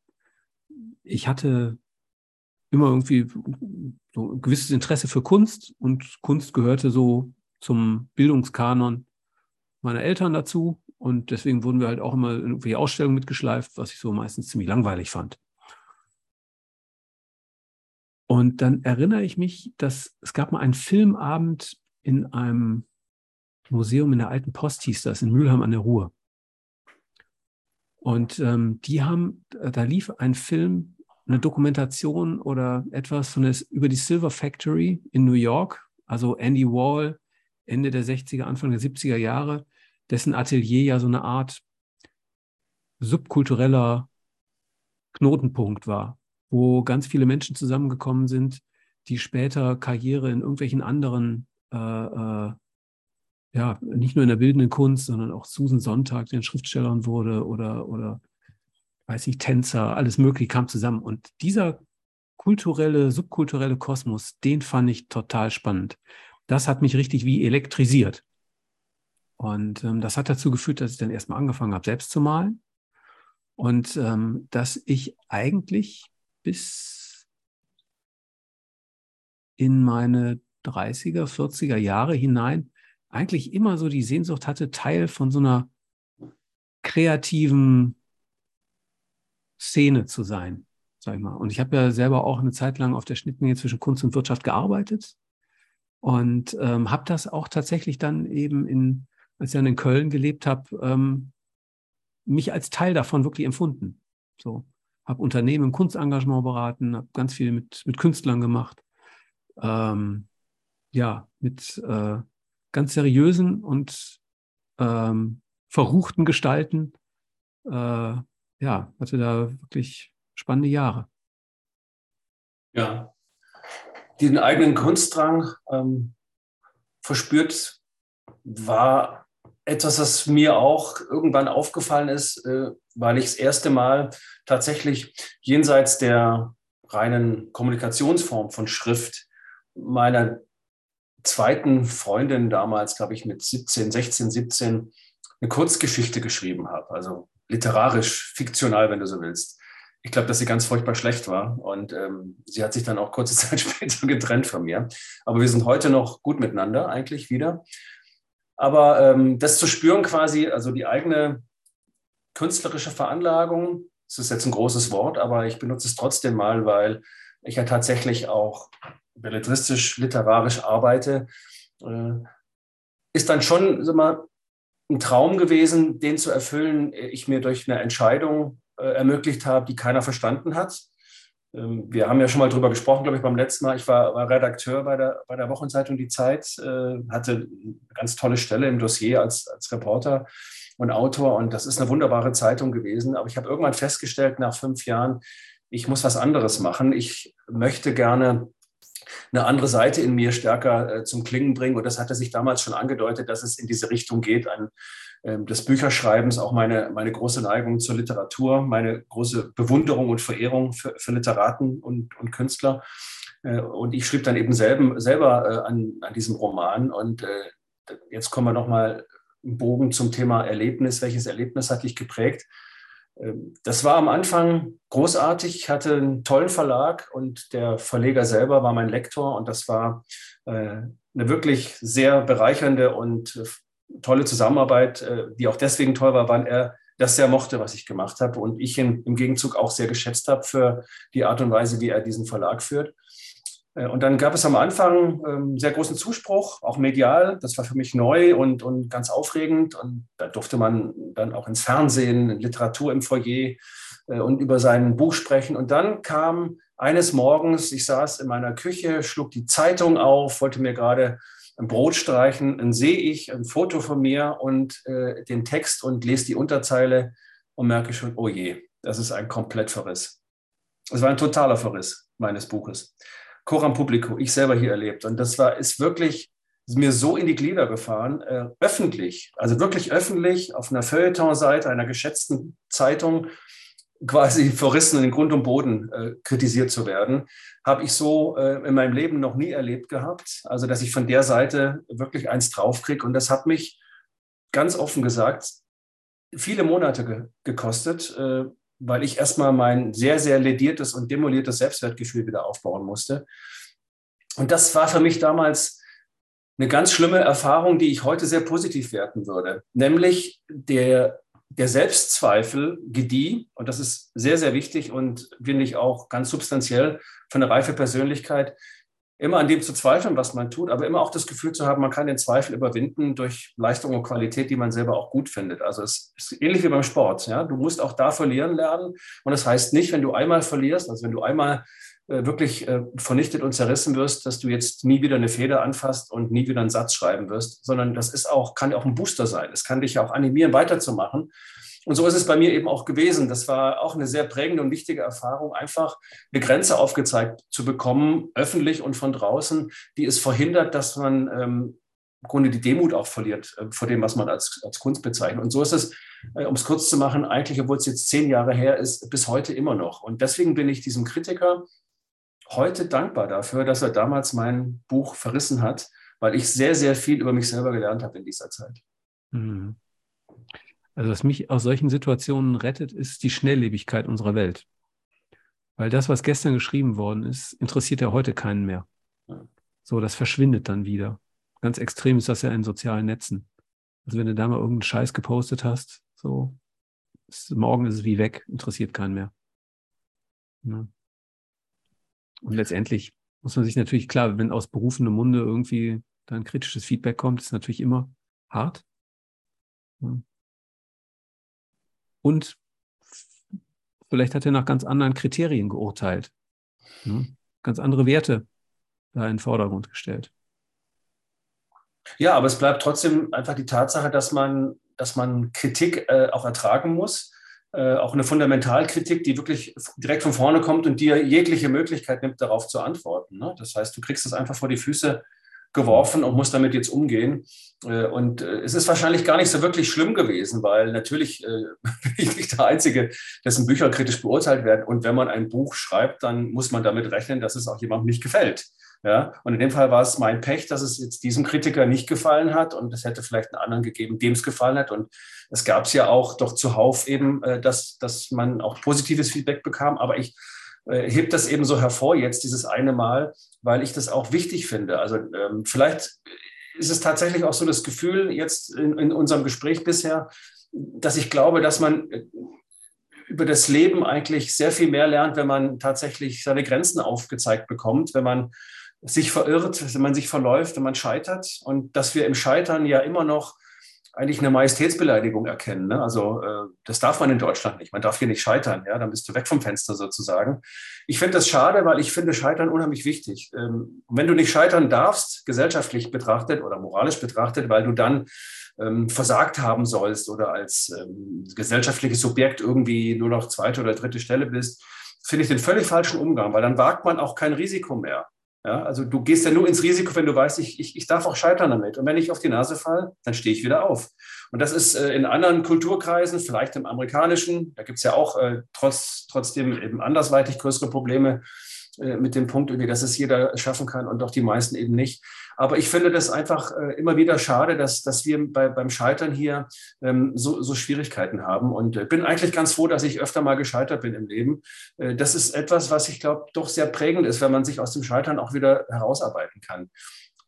ich hatte immer irgendwie so ein gewisses Interesse für Kunst und Kunst gehörte so zum Bildungskanon meiner Eltern dazu. Und deswegen wurden wir halt auch immer in irgendwelche Ausstellungen mitgeschleift, was ich so meistens ziemlich langweilig fand. Und dann erinnere ich mich, dass es gab mal einen Filmabend in einem Museum in der alten Post, hieß das, in Mülheim an der Ruhr. Und ähm, die haben, da lief ein Film, eine Dokumentation oder etwas von der, über die Silver Factory in New York, also Andy Wall, Ende der 60er, Anfang der 70er Jahre, dessen Atelier ja so eine Art subkultureller Knotenpunkt war, wo ganz viele Menschen zusammengekommen sind, die später Karriere in irgendwelchen anderen, äh, äh, ja, nicht nur in der bildenden Kunst, sondern auch Susan Sonntag, der Schriftstellern wurde oder, oder, weiß nicht, Tänzer, alles Mögliche kam zusammen. Und dieser kulturelle, subkulturelle Kosmos, den fand ich total spannend. Das hat mich richtig wie elektrisiert. Und ähm, das hat dazu geführt, dass ich dann erstmal angefangen habe, selbst zu malen. Und ähm, dass ich eigentlich bis in meine 30er, 40er Jahre hinein eigentlich immer so die Sehnsucht hatte, Teil von so einer kreativen Szene zu sein, sag ich mal. Und ich habe ja selber auch eine Zeit lang auf der Schnittmenge zwischen Kunst und Wirtschaft gearbeitet und ähm, habe das auch tatsächlich dann eben in als ich dann in Köln gelebt habe, ähm, mich als Teil davon wirklich empfunden. So, habe Unternehmen im Kunstengagement beraten, habe ganz viel mit, mit Künstlern gemacht. Ähm, ja, mit äh, ganz seriösen und ähm, verruchten Gestalten. Äh, ja, hatte da wirklich spannende Jahre. Ja, diesen eigenen Kunstdrang ähm, verspürt war etwas, was mir auch irgendwann aufgefallen ist, äh, weil ich das erste Mal tatsächlich jenseits der reinen Kommunikationsform von Schrift meiner zweiten Freundin damals, glaube ich, mit 17, 16, 17 eine Kurzgeschichte geschrieben habe. Also literarisch, fiktional, wenn du so willst. Ich glaube, dass sie ganz furchtbar schlecht war und ähm, sie hat sich dann auch kurze Zeit später getrennt von mir. Aber wir sind heute noch gut miteinander eigentlich wieder. Aber ähm, das zu spüren quasi, also die eigene künstlerische Veranlagung, das ist jetzt ein großes Wort, aber ich benutze es trotzdem mal, weil ich ja tatsächlich auch belletristisch, literarisch arbeite, äh, ist dann schon sag mal, ein Traum gewesen, den zu erfüllen, ich mir durch eine Entscheidung äh, ermöglicht habe, die keiner verstanden hat. Ähm, wir haben ja schon mal drüber gesprochen, glaube ich, beim letzten Mal. Ich war, war Redakteur bei der, bei der Wochenzeitung Die Zeit, äh, hatte eine ganz tolle Stelle im Dossier als, als Reporter und Autor. Und das ist eine wunderbare Zeitung gewesen. Aber ich habe irgendwann festgestellt, nach fünf Jahren, ich muss was anderes machen. Ich möchte gerne eine andere Seite in mir stärker äh, zum Klingen bringen. Und das hatte sich damals schon angedeutet, dass es in diese Richtung geht, ein ähm, des Bücherschreibens auch meine, meine große Neigung zur Literatur, meine große Bewunderung und Verehrung für, für Literaten und, und Künstler. Äh, und ich schrieb dann eben selben, selber äh, an, an diesem Roman. Und äh, jetzt kommen wir nochmal einen Bogen zum Thema Erlebnis. Welches Erlebnis hat dich geprägt? Ähm, das war am Anfang großartig. Ich hatte einen tollen Verlag und der Verleger selber war mein Lektor und das war eine wirklich sehr bereichernde und tolle Zusammenarbeit, äh, die auch deswegen toll war, weil er das sehr mochte, was ich gemacht habe und ich ihn im Gegenzug auch sehr geschätzt habe für die Art und Weise, wie er diesen Verlag führt. Äh, und dann gab es am Anfang ähm, sehr großen Zuspruch, auch medial. Das war für mich neu und, und ganz aufregend. Und da durfte man dann auch ins Fernsehen, in Literatur im Foyer äh, und über sein Buch sprechen. Und dann kam eines Morgens, ich saß in meiner Küche, schlug die Zeitung auf, wollte mir gerade ein Brot streichen, dann sehe ich ein Foto von mir und äh, den Text und lese die Unterzeile und merke schon, oh je, das ist ein Komplettverriss. Es war ein totaler Verriss meines Buches. Coram Publico, ich selber hier erlebt. Und das war, ist wirklich mir so in die Glieder gefahren, äh, öffentlich, also wirklich öffentlich auf einer Feuilleton-Seite einer geschätzten Zeitung quasi verrissen in den Grund und Boden äh, kritisiert zu werden, habe ich so äh, in meinem Leben noch nie erlebt gehabt. Also, dass ich von der Seite wirklich eins draufkriege. Und das hat mich ganz offen gesagt viele Monate ge gekostet, äh, weil ich erstmal mein sehr, sehr lediertes und demoliertes Selbstwertgefühl wieder aufbauen musste. Und das war für mich damals eine ganz schlimme Erfahrung, die ich heute sehr positiv werten würde. Nämlich der, der Selbstzweifel gedieh, und das ist sehr, sehr wichtig und finde ich auch ganz substanziell für eine reife Persönlichkeit, immer an dem zu zweifeln, was man tut, aber immer auch das Gefühl zu haben, man kann den Zweifel überwinden durch Leistung und Qualität, die man selber auch gut findet. Also es ist ähnlich wie beim Sport. Ja? Du musst auch da verlieren lernen. Und das heißt nicht, wenn du einmal verlierst, also wenn du einmal äh, wirklich äh, vernichtet und zerrissen wirst, dass du jetzt nie wieder eine Feder anfasst und nie wieder einen Satz schreiben wirst, sondern das ist auch, kann auch ein Booster sein. Es kann dich auch animieren, weiterzumachen. Und so ist es bei mir eben auch gewesen. Das war auch eine sehr prägende und wichtige Erfahrung, einfach eine Grenze aufgezeigt zu bekommen, öffentlich und von draußen, die es verhindert, dass man ähm, im Grunde die Demut auch verliert äh, vor dem, was man als, als Kunst bezeichnet. Und so ist es, äh, um es kurz zu machen, eigentlich, obwohl es jetzt zehn Jahre her ist, bis heute immer noch. Und deswegen bin ich diesem Kritiker heute dankbar dafür, dass er damals mein Buch verrissen hat, weil ich sehr, sehr viel über mich selber gelernt habe in dieser Zeit. Mhm. Also was mich aus solchen Situationen rettet, ist die Schnelllebigkeit unserer Welt. Weil das, was gestern geschrieben worden ist, interessiert ja heute keinen mehr. So, das verschwindet dann wieder. Ganz extrem ist das ja in sozialen Netzen. Also wenn du da mal irgendeinen Scheiß gepostet hast, so, ist, morgen ist es wie weg, interessiert keinen mehr. Ja. Und letztendlich muss man sich natürlich, klar, wenn aus berufenem Munde irgendwie dann kritisches Feedback kommt, ist natürlich immer hart. Und vielleicht hat er nach ganz anderen Kriterien geurteilt. Ne? Ganz andere Werte da in den Vordergrund gestellt. Ja, aber es bleibt trotzdem einfach die Tatsache, dass man, dass man Kritik äh, auch ertragen muss. Äh, auch eine Fundamentalkritik, die wirklich direkt von vorne kommt und dir jegliche Möglichkeit nimmt, darauf zu antworten. Ne? Das heißt, du kriegst es einfach vor die Füße geworfen und muss damit jetzt umgehen. Äh, und äh, es ist wahrscheinlich gar nicht so wirklich schlimm gewesen, weil natürlich äh, bin ich nicht der Einzige, dessen Bücher kritisch beurteilt werden. Und wenn man ein Buch schreibt, dann muss man damit rechnen, dass es auch jemandem nicht gefällt. Ja, und in dem Fall war es mein Pech, dass es jetzt diesem Kritiker nicht gefallen hat und es hätte vielleicht einen anderen gegeben, dem es gefallen hat. Und es gab es ja auch doch zuhauf eben, dass, dass man auch positives Feedback bekam. Aber ich äh, hebt das eben so hervor jetzt, dieses eine Mal, weil ich das auch wichtig finde. Also ähm, vielleicht ist es tatsächlich auch so das Gefühl jetzt in, in unserem Gespräch bisher, dass ich glaube, dass man äh, über das Leben eigentlich sehr viel mehr lernt, wenn man tatsächlich seine Grenzen aufgezeigt bekommt, wenn man sich verirrt, wenn man sich verläuft, wenn man scheitert und dass wir im Scheitern ja immer noch eigentlich eine Majestätsbeleidigung erkennen. Ne? Also äh, das darf man in Deutschland nicht. Man darf hier nicht scheitern. Ja, dann bist du weg vom Fenster sozusagen. Ich finde das schade, weil ich finde Scheitern unheimlich wichtig. Ähm, wenn du nicht scheitern darfst, gesellschaftlich betrachtet oder moralisch betrachtet, weil du dann ähm, versagt haben sollst oder als ähm, gesellschaftliches Subjekt irgendwie nur noch zweite oder dritte Stelle bist, finde ich den völlig falschen Umgang, weil dann wagt man auch kein Risiko mehr. Ja, also du gehst ja nur ins Risiko, wenn du weißt, ich, ich, ich darf auch scheitern damit. Und wenn ich auf die Nase falle, dann stehe ich wieder auf. Und das ist äh, in anderen Kulturkreisen, vielleicht im amerikanischen, da gibt es ja auch äh, trotz, trotzdem eben andersweitig größere Probleme äh, mit dem Punkt, irgendwie, dass es jeder schaffen kann und doch die meisten eben nicht. Aber ich finde das einfach äh, immer wieder schade, dass, dass wir bei, beim Scheitern hier ähm, so, so Schwierigkeiten haben. Und äh, bin eigentlich ganz froh, dass ich öfter mal gescheitert bin im Leben. Äh, das ist etwas, was ich glaube, doch sehr prägend ist, wenn man sich aus dem Scheitern auch wieder herausarbeiten kann.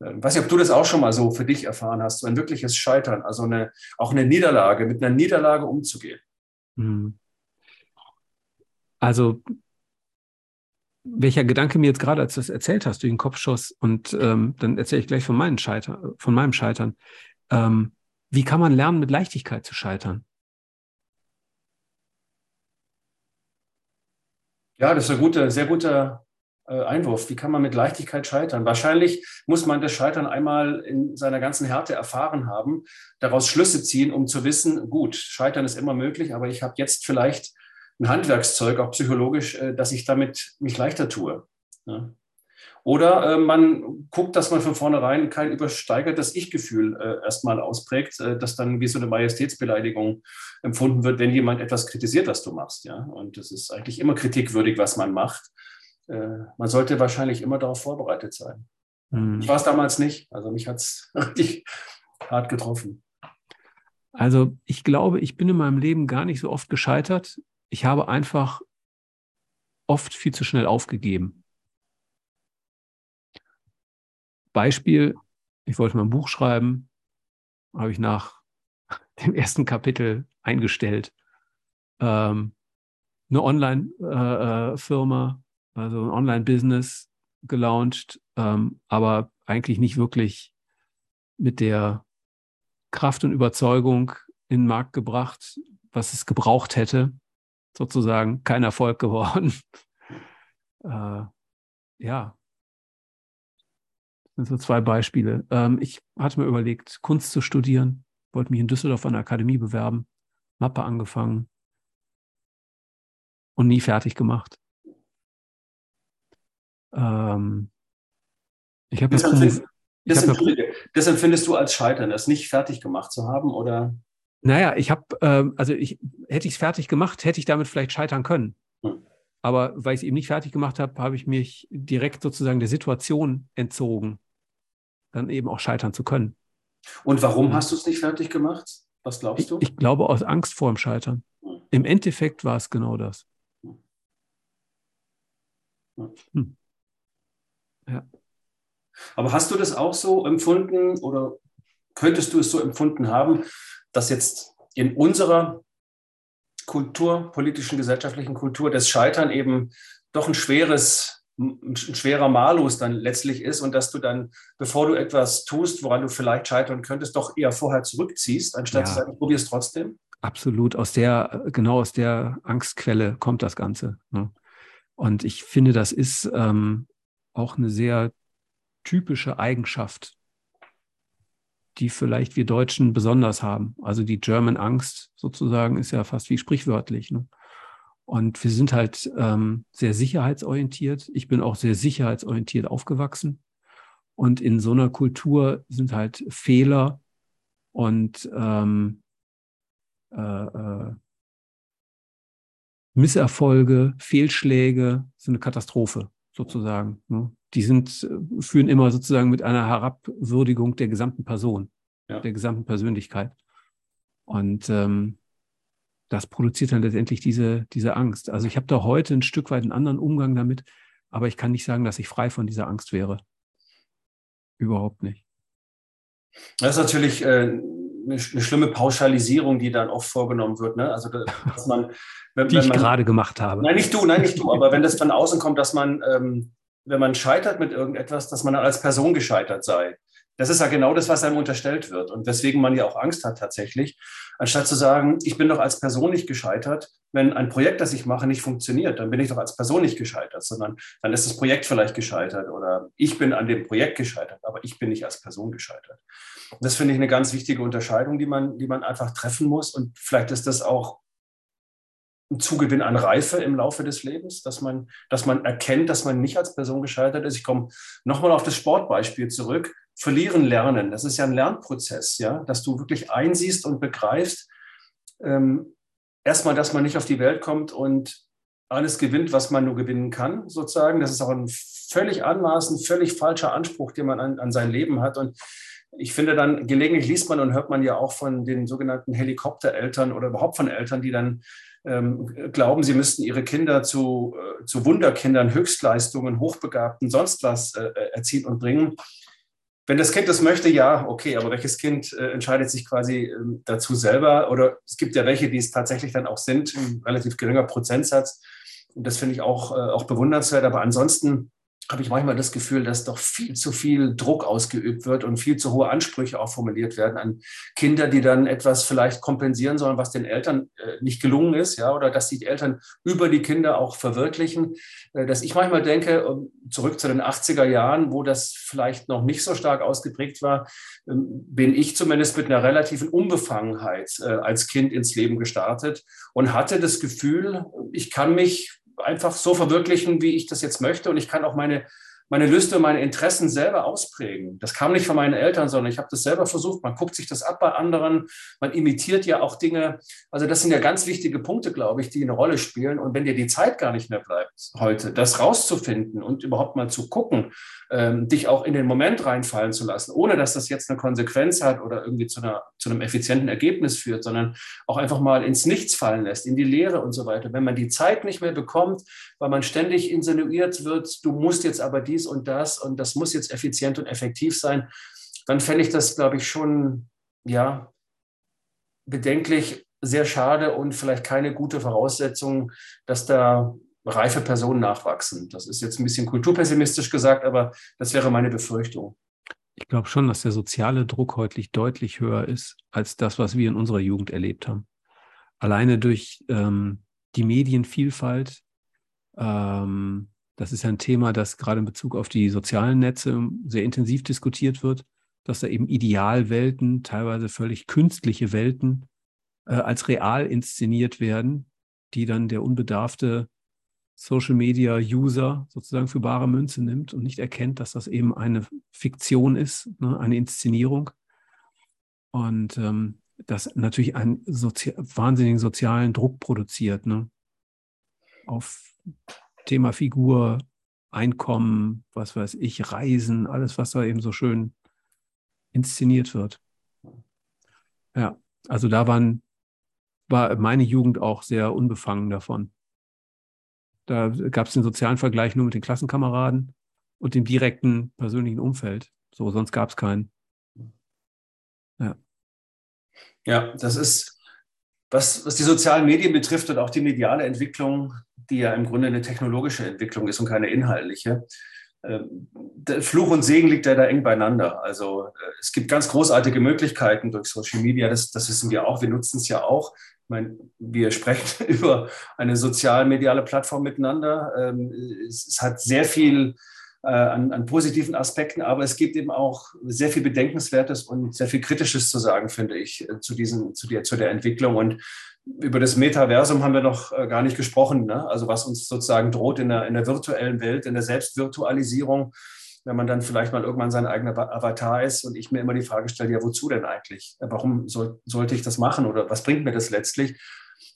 Ähm, weiß nicht, ob du das auch schon mal so für dich erfahren hast, so ein wirkliches Scheitern, also eine, auch eine Niederlage, mit einer Niederlage umzugehen. Hm. Also welcher Gedanke mir jetzt gerade, als du das erzählt hast, durch den Kopf schoss, und ähm, dann erzähle ich gleich von, meinen Scheiter, von meinem Scheitern. Ähm, wie kann man lernen, mit Leichtigkeit zu scheitern? Ja, das ist ein guter, sehr guter äh, Einwurf. Wie kann man mit Leichtigkeit scheitern? Wahrscheinlich muss man das Scheitern einmal in seiner ganzen Härte erfahren haben, daraus Schlüsse ziehen, um zu wissen, gut, Scheitern ist immer möglich, aber ich habe jetzt vielleicht ein Handwerkszeug, auch psychologisch, äh, dass ich damit mich leichter tue. Oder äh, man guckt, dass man von vornherein kein übersteigertes Ich-Gefühl äh, erstmal ausprägt, äh, das dann wie so eine Majestätsbeleidigung empfunden wird, wenn jemand etwas kritisiert, was du machst. Ja? Und es ist eigentlich immer kritikwürdig, was man macht. Man sollte wahrscheinlich immer darauf vorbereitet sein. Mhm. Ich war es damals nicht. Also mich hat es richtig hart getroffen. Also ich glaube, ich bin in meinem Leben gar nicht so oft gescheitert. Ich habe einfach oft viel zu schnell aufgegeben. Beispiel, ich wollte mal ein Buch schreiben, habe ich nach dem ersten Kapitel eingestellt. Ähm, eine Online-Firma, äh, äh also ein Online-Business gelauncht, ähm, aber eigentlich nicht wirklich mit der Kraft und Überzeugung in den Markt gebracht, was es gebraucht hätte. Sozusagen kein Erfolg geworden. äh, ja, das sind so zwei Beispiele. Ähm, ich hatte mir überlegt, Kunst zu studieren, wollte mich in Düsseldorf an der Akademie bewerben, Mappe angefangen und nie fertig gemacht. Ähm, ich habe das, das, das, das empfindest du als Scheitern, das nicht fertig gemacht zu haben, oder? Naja, ich habe, ähm, also ich, hätte ich es fertig gemacht, hätte ich damit vielleicht scheitern können. Hm. Aber weil ich es eben nicht fertig gemacht habe, habe ich mich direkt sozusagen der Situation entzogen dann eben auch scheitern zu können. Und warum hast du es nicht fertig gemacht? Was glaubst du? Ich, ich glaube aus Angst vor dem Scheitern. Hm. Im Endeffekt war es genau das. Hm. Ja. Aber hast du das auch so empfunden oder könntest du es so empfunden haben, dass jetzt in unserer Kultur, politischen, gesellschaftlichen Kultur, das Scheitern eben doch ein schweres ein schwerer Malus dann letztlich ist und dass du dann, bevor du etwas tust, woran du vielleicht scheitern könntest, doch eher vorher zurückziehst, anstatt ja. zu sagen, probier es trotzdem? Absolut, aus der, genau aus der Angstquelle kommt das Ganze. Ne? Und ich finde, das ist ähm, auch eine sehr typische Eigenschaft, die vielleicht wir Deutschen besonders haben. Also die German Angst sozusagen ist ja fast wie sprichwörtlich. Ne? Und wir sind halt ähm, sehr sicherheitsorientiert. Ich bin auch sehr sicherheitsorientiert aufgewachsen. Und in so einer Kultur sind halt Fehler und ähm, äh, äh, Misserfolge, Fehlschläge sind eine Katastrophe sozusagen. Ne? Die sind, äh, führen immer sozusagen mit einer Herabwürdigung der gesamten Person, ja. der gesamten Persönlichkeit. Und ähm, das produziert dann letztendlich diese, diese Angst. Also ich habe da heute ein Stück weit einen anderen Umgang damit, aber ich kann nicht sagen, dass ich frei von dieser Angst wäre. Überhaupt nicht. Das ist natürlich äh, eine, schlimme Pauschalisierung, die dann oft vorgenommen wird. Ne? Also, dass man, wenn, die wenn man, ich gerade gemacht habe. Nein, nicht du, nein, nicht du. Aber wenn das von außen kommt, dass man, ähm, wenn man scheitert mit irgendetwas, dass man dann als Person gescheitert sei. Das ist ja genau das, was einem unterstellt wird und weswegen man ja auch Angst hat tatsächlich. Anstatt zu sagen, ich bin doch als Person nicht gescheitert, wenn ein Projekt, das ich mache, nicht funktioniert, dann bin ich doch als Person nicht gescheitert, sondern dann ist das Projekt vielleicht gescheitert oder ich bin an dem Projekt gescheitert, aber ich bin nicht als Person gescheitert. Das finde ich eine ganz wichtige Unterscheidung, die man, die man einfach treffen muss und vielleicht ist das auch ein Zugewinn an Reife im Laufe des Lebens, dass man, dass man erkennt, dass man nicht als Person gescheitert ist. Ich komme nochmal auf das Sportbeispiel zurück verlieren lernen. Das ist ja ein Lernprozess, ja, dass du wirklich einsiehst und begreifst, ähm, erstmal, dass man nicht auf die Welt kommt und alles gewinnt, was man nur gewinnen kann, sozusagen. Das ist auch ein völlig anmaßend, völlig falscher Anspruch, den man an, an sein Leben hat. Und ich finde dann, gelegentlich liest man und hört man ja auch von den sogenannten Helikoptereltern oder überhaupt von Eltern, die dann ähm, glauben, sie müssten ihre Kinder zu, äh, zu Wunderkindern, Höchstleistungen, Hochbegabten, sonst was äh, erziehen und bringen. Wenn das Kind das möchte, ja, okay, aber welches Kind äh, entscheidet sich quasi äh, dazu selber? Oder es gibt ja welche, die es tatsächlich dann auch sind, ein relativ geringer Prozentsatz. Und das finde ich auch, äh, auch bewundernswert. Aber ansonsten habe ich manchmal das Gefühl, dass doch viel zu viel Druck ausgeübt wird und viel zu hohe Ansprüche auch formuliert werden an Kinder, die dann etwas vielleicht kompensieren sollen, was den Eltern äh, nicht gelungen ist, ja, oder dass die Eltern über die Kinder auch verwirklichen. Äh, dass ich manchmal denke, zurück zu den 80er Jahren, wo das vielleicht noch nicht so stark ausgeprägt war, ähm, bin ich zumindest mit einer relativen Unbefangenheit äh, als Kind ins Leben gestartet und hatte das Gefühl, ich kann mich einfach so verwirklichen, wie ich das jetzt möchte. Und ich kann auch meine, meine Lüste, meine Interessen selber ausprägen. Das kam nicht von meinen Eltern, sondern ich habe das selber versucht. Man guckt sich das ab bei anderen, man imitiert ja auch Dinge. Also das sind ja ganz wichtige Punkte, glaube ich, die eine Rolle spielen. Und wenn dir die Zeit gar nicht mehr bleibt, heute das rauszufinden und überhaupt mal zu gucken, ähm, dich auch in den Moment reinfallen zu lassen, ohne dass das jetzt eine Konsequenz hat oder irgendwie zu, einer, zu einem effizienten Ergebnis führt, sondern auch einfach mal ins Nichts fallen lässt, in die Leere und so weiter. Wenn man die Zeit nicht mehr bekommt, weil man ständig insinuiert wird, du musst jetzt aber dies und das und das muss jetzt effizient und effektiv sein, dann fände ich das, glaube ich, schon, ja, bedenklich, sehr schade und vielleicht keine gute Voraussetzung, dass da reife Personen nachwachsen. Das ist jetzt ein bisschen kulturpessimistisch gesagt, aber das wäre meine Befürchtung. Ich glaube schon, dass der soziale Druck heute deutlich höher ist als das, was wir in unserer Jugend erlebt haben. Alleine durch ähm, die Medienvielfalt. Ähm, das ist ja ein Thema, das gerade in Bezug auf die sozialen Netze sehr intensiv diskutiert wird, dass da eben Idealwelten, teilweise völlig künstliche Welten, äh, als real inszeniert werden, die dann der unbedarfte Social Media User sozusagen für bare Münze nimmt und nicht erkennt, dass das eben eine Fiktion ist, ne, eine Inszenierung. Und ähm, das natürlich einen sozi wahnsinnigen sozialen Druck produziert, ne? Auf Thema Figur, Einkommen, was weiß ich, Reisen, alles, was da eben so schön inszeniert wird. Ja, also da waren, war meine Jugend auch sehr unbefangen davon. Da gab es den sozialen Vergleich nur mit den Klassenkameraden und dem direkten persönlichen Umfeld. So, sonst gab es keinen. Ja. Ja, das ist, was, was die sozialen Medien betrifft und auch die mediale Entwicklung, die ja im Grunde eine technologische Entwicklung ist und keine inhaltliche. Ähm, Fluch und Segen liegt ja da eng beieinander. Also äh, es gibt ganz großartige Möglichkeiten durch Social Media, das, das wissen wir auch, wir nutzen es ja auch meine, wir sprechen über eine sozial-mediale Plattform miteinander. Ähm, es, hat sehr viel äh, an, an, positiven Aspekten, aber es gibt eben auch sehr viel Bedenkenswertes und sehr viel Kritisches zu sagen, finde ich, äh, zu, diesen, zu, der, zu der Entwicklung. Und über das Metaversum haben wir noch äh, gar nicht gesprochen. Ne? Also was uns sozusagen droht in der, in der virtuellen Welt, in der Selbstvirtualisierung wenn man dann vielleicht mal irgendwann sein eigener Avatar ist und ich mir immer die Frage stelle, ja, wozu denn eigentlich? Warum soll, sollte ich das machen oder was bringt mir das letztlich?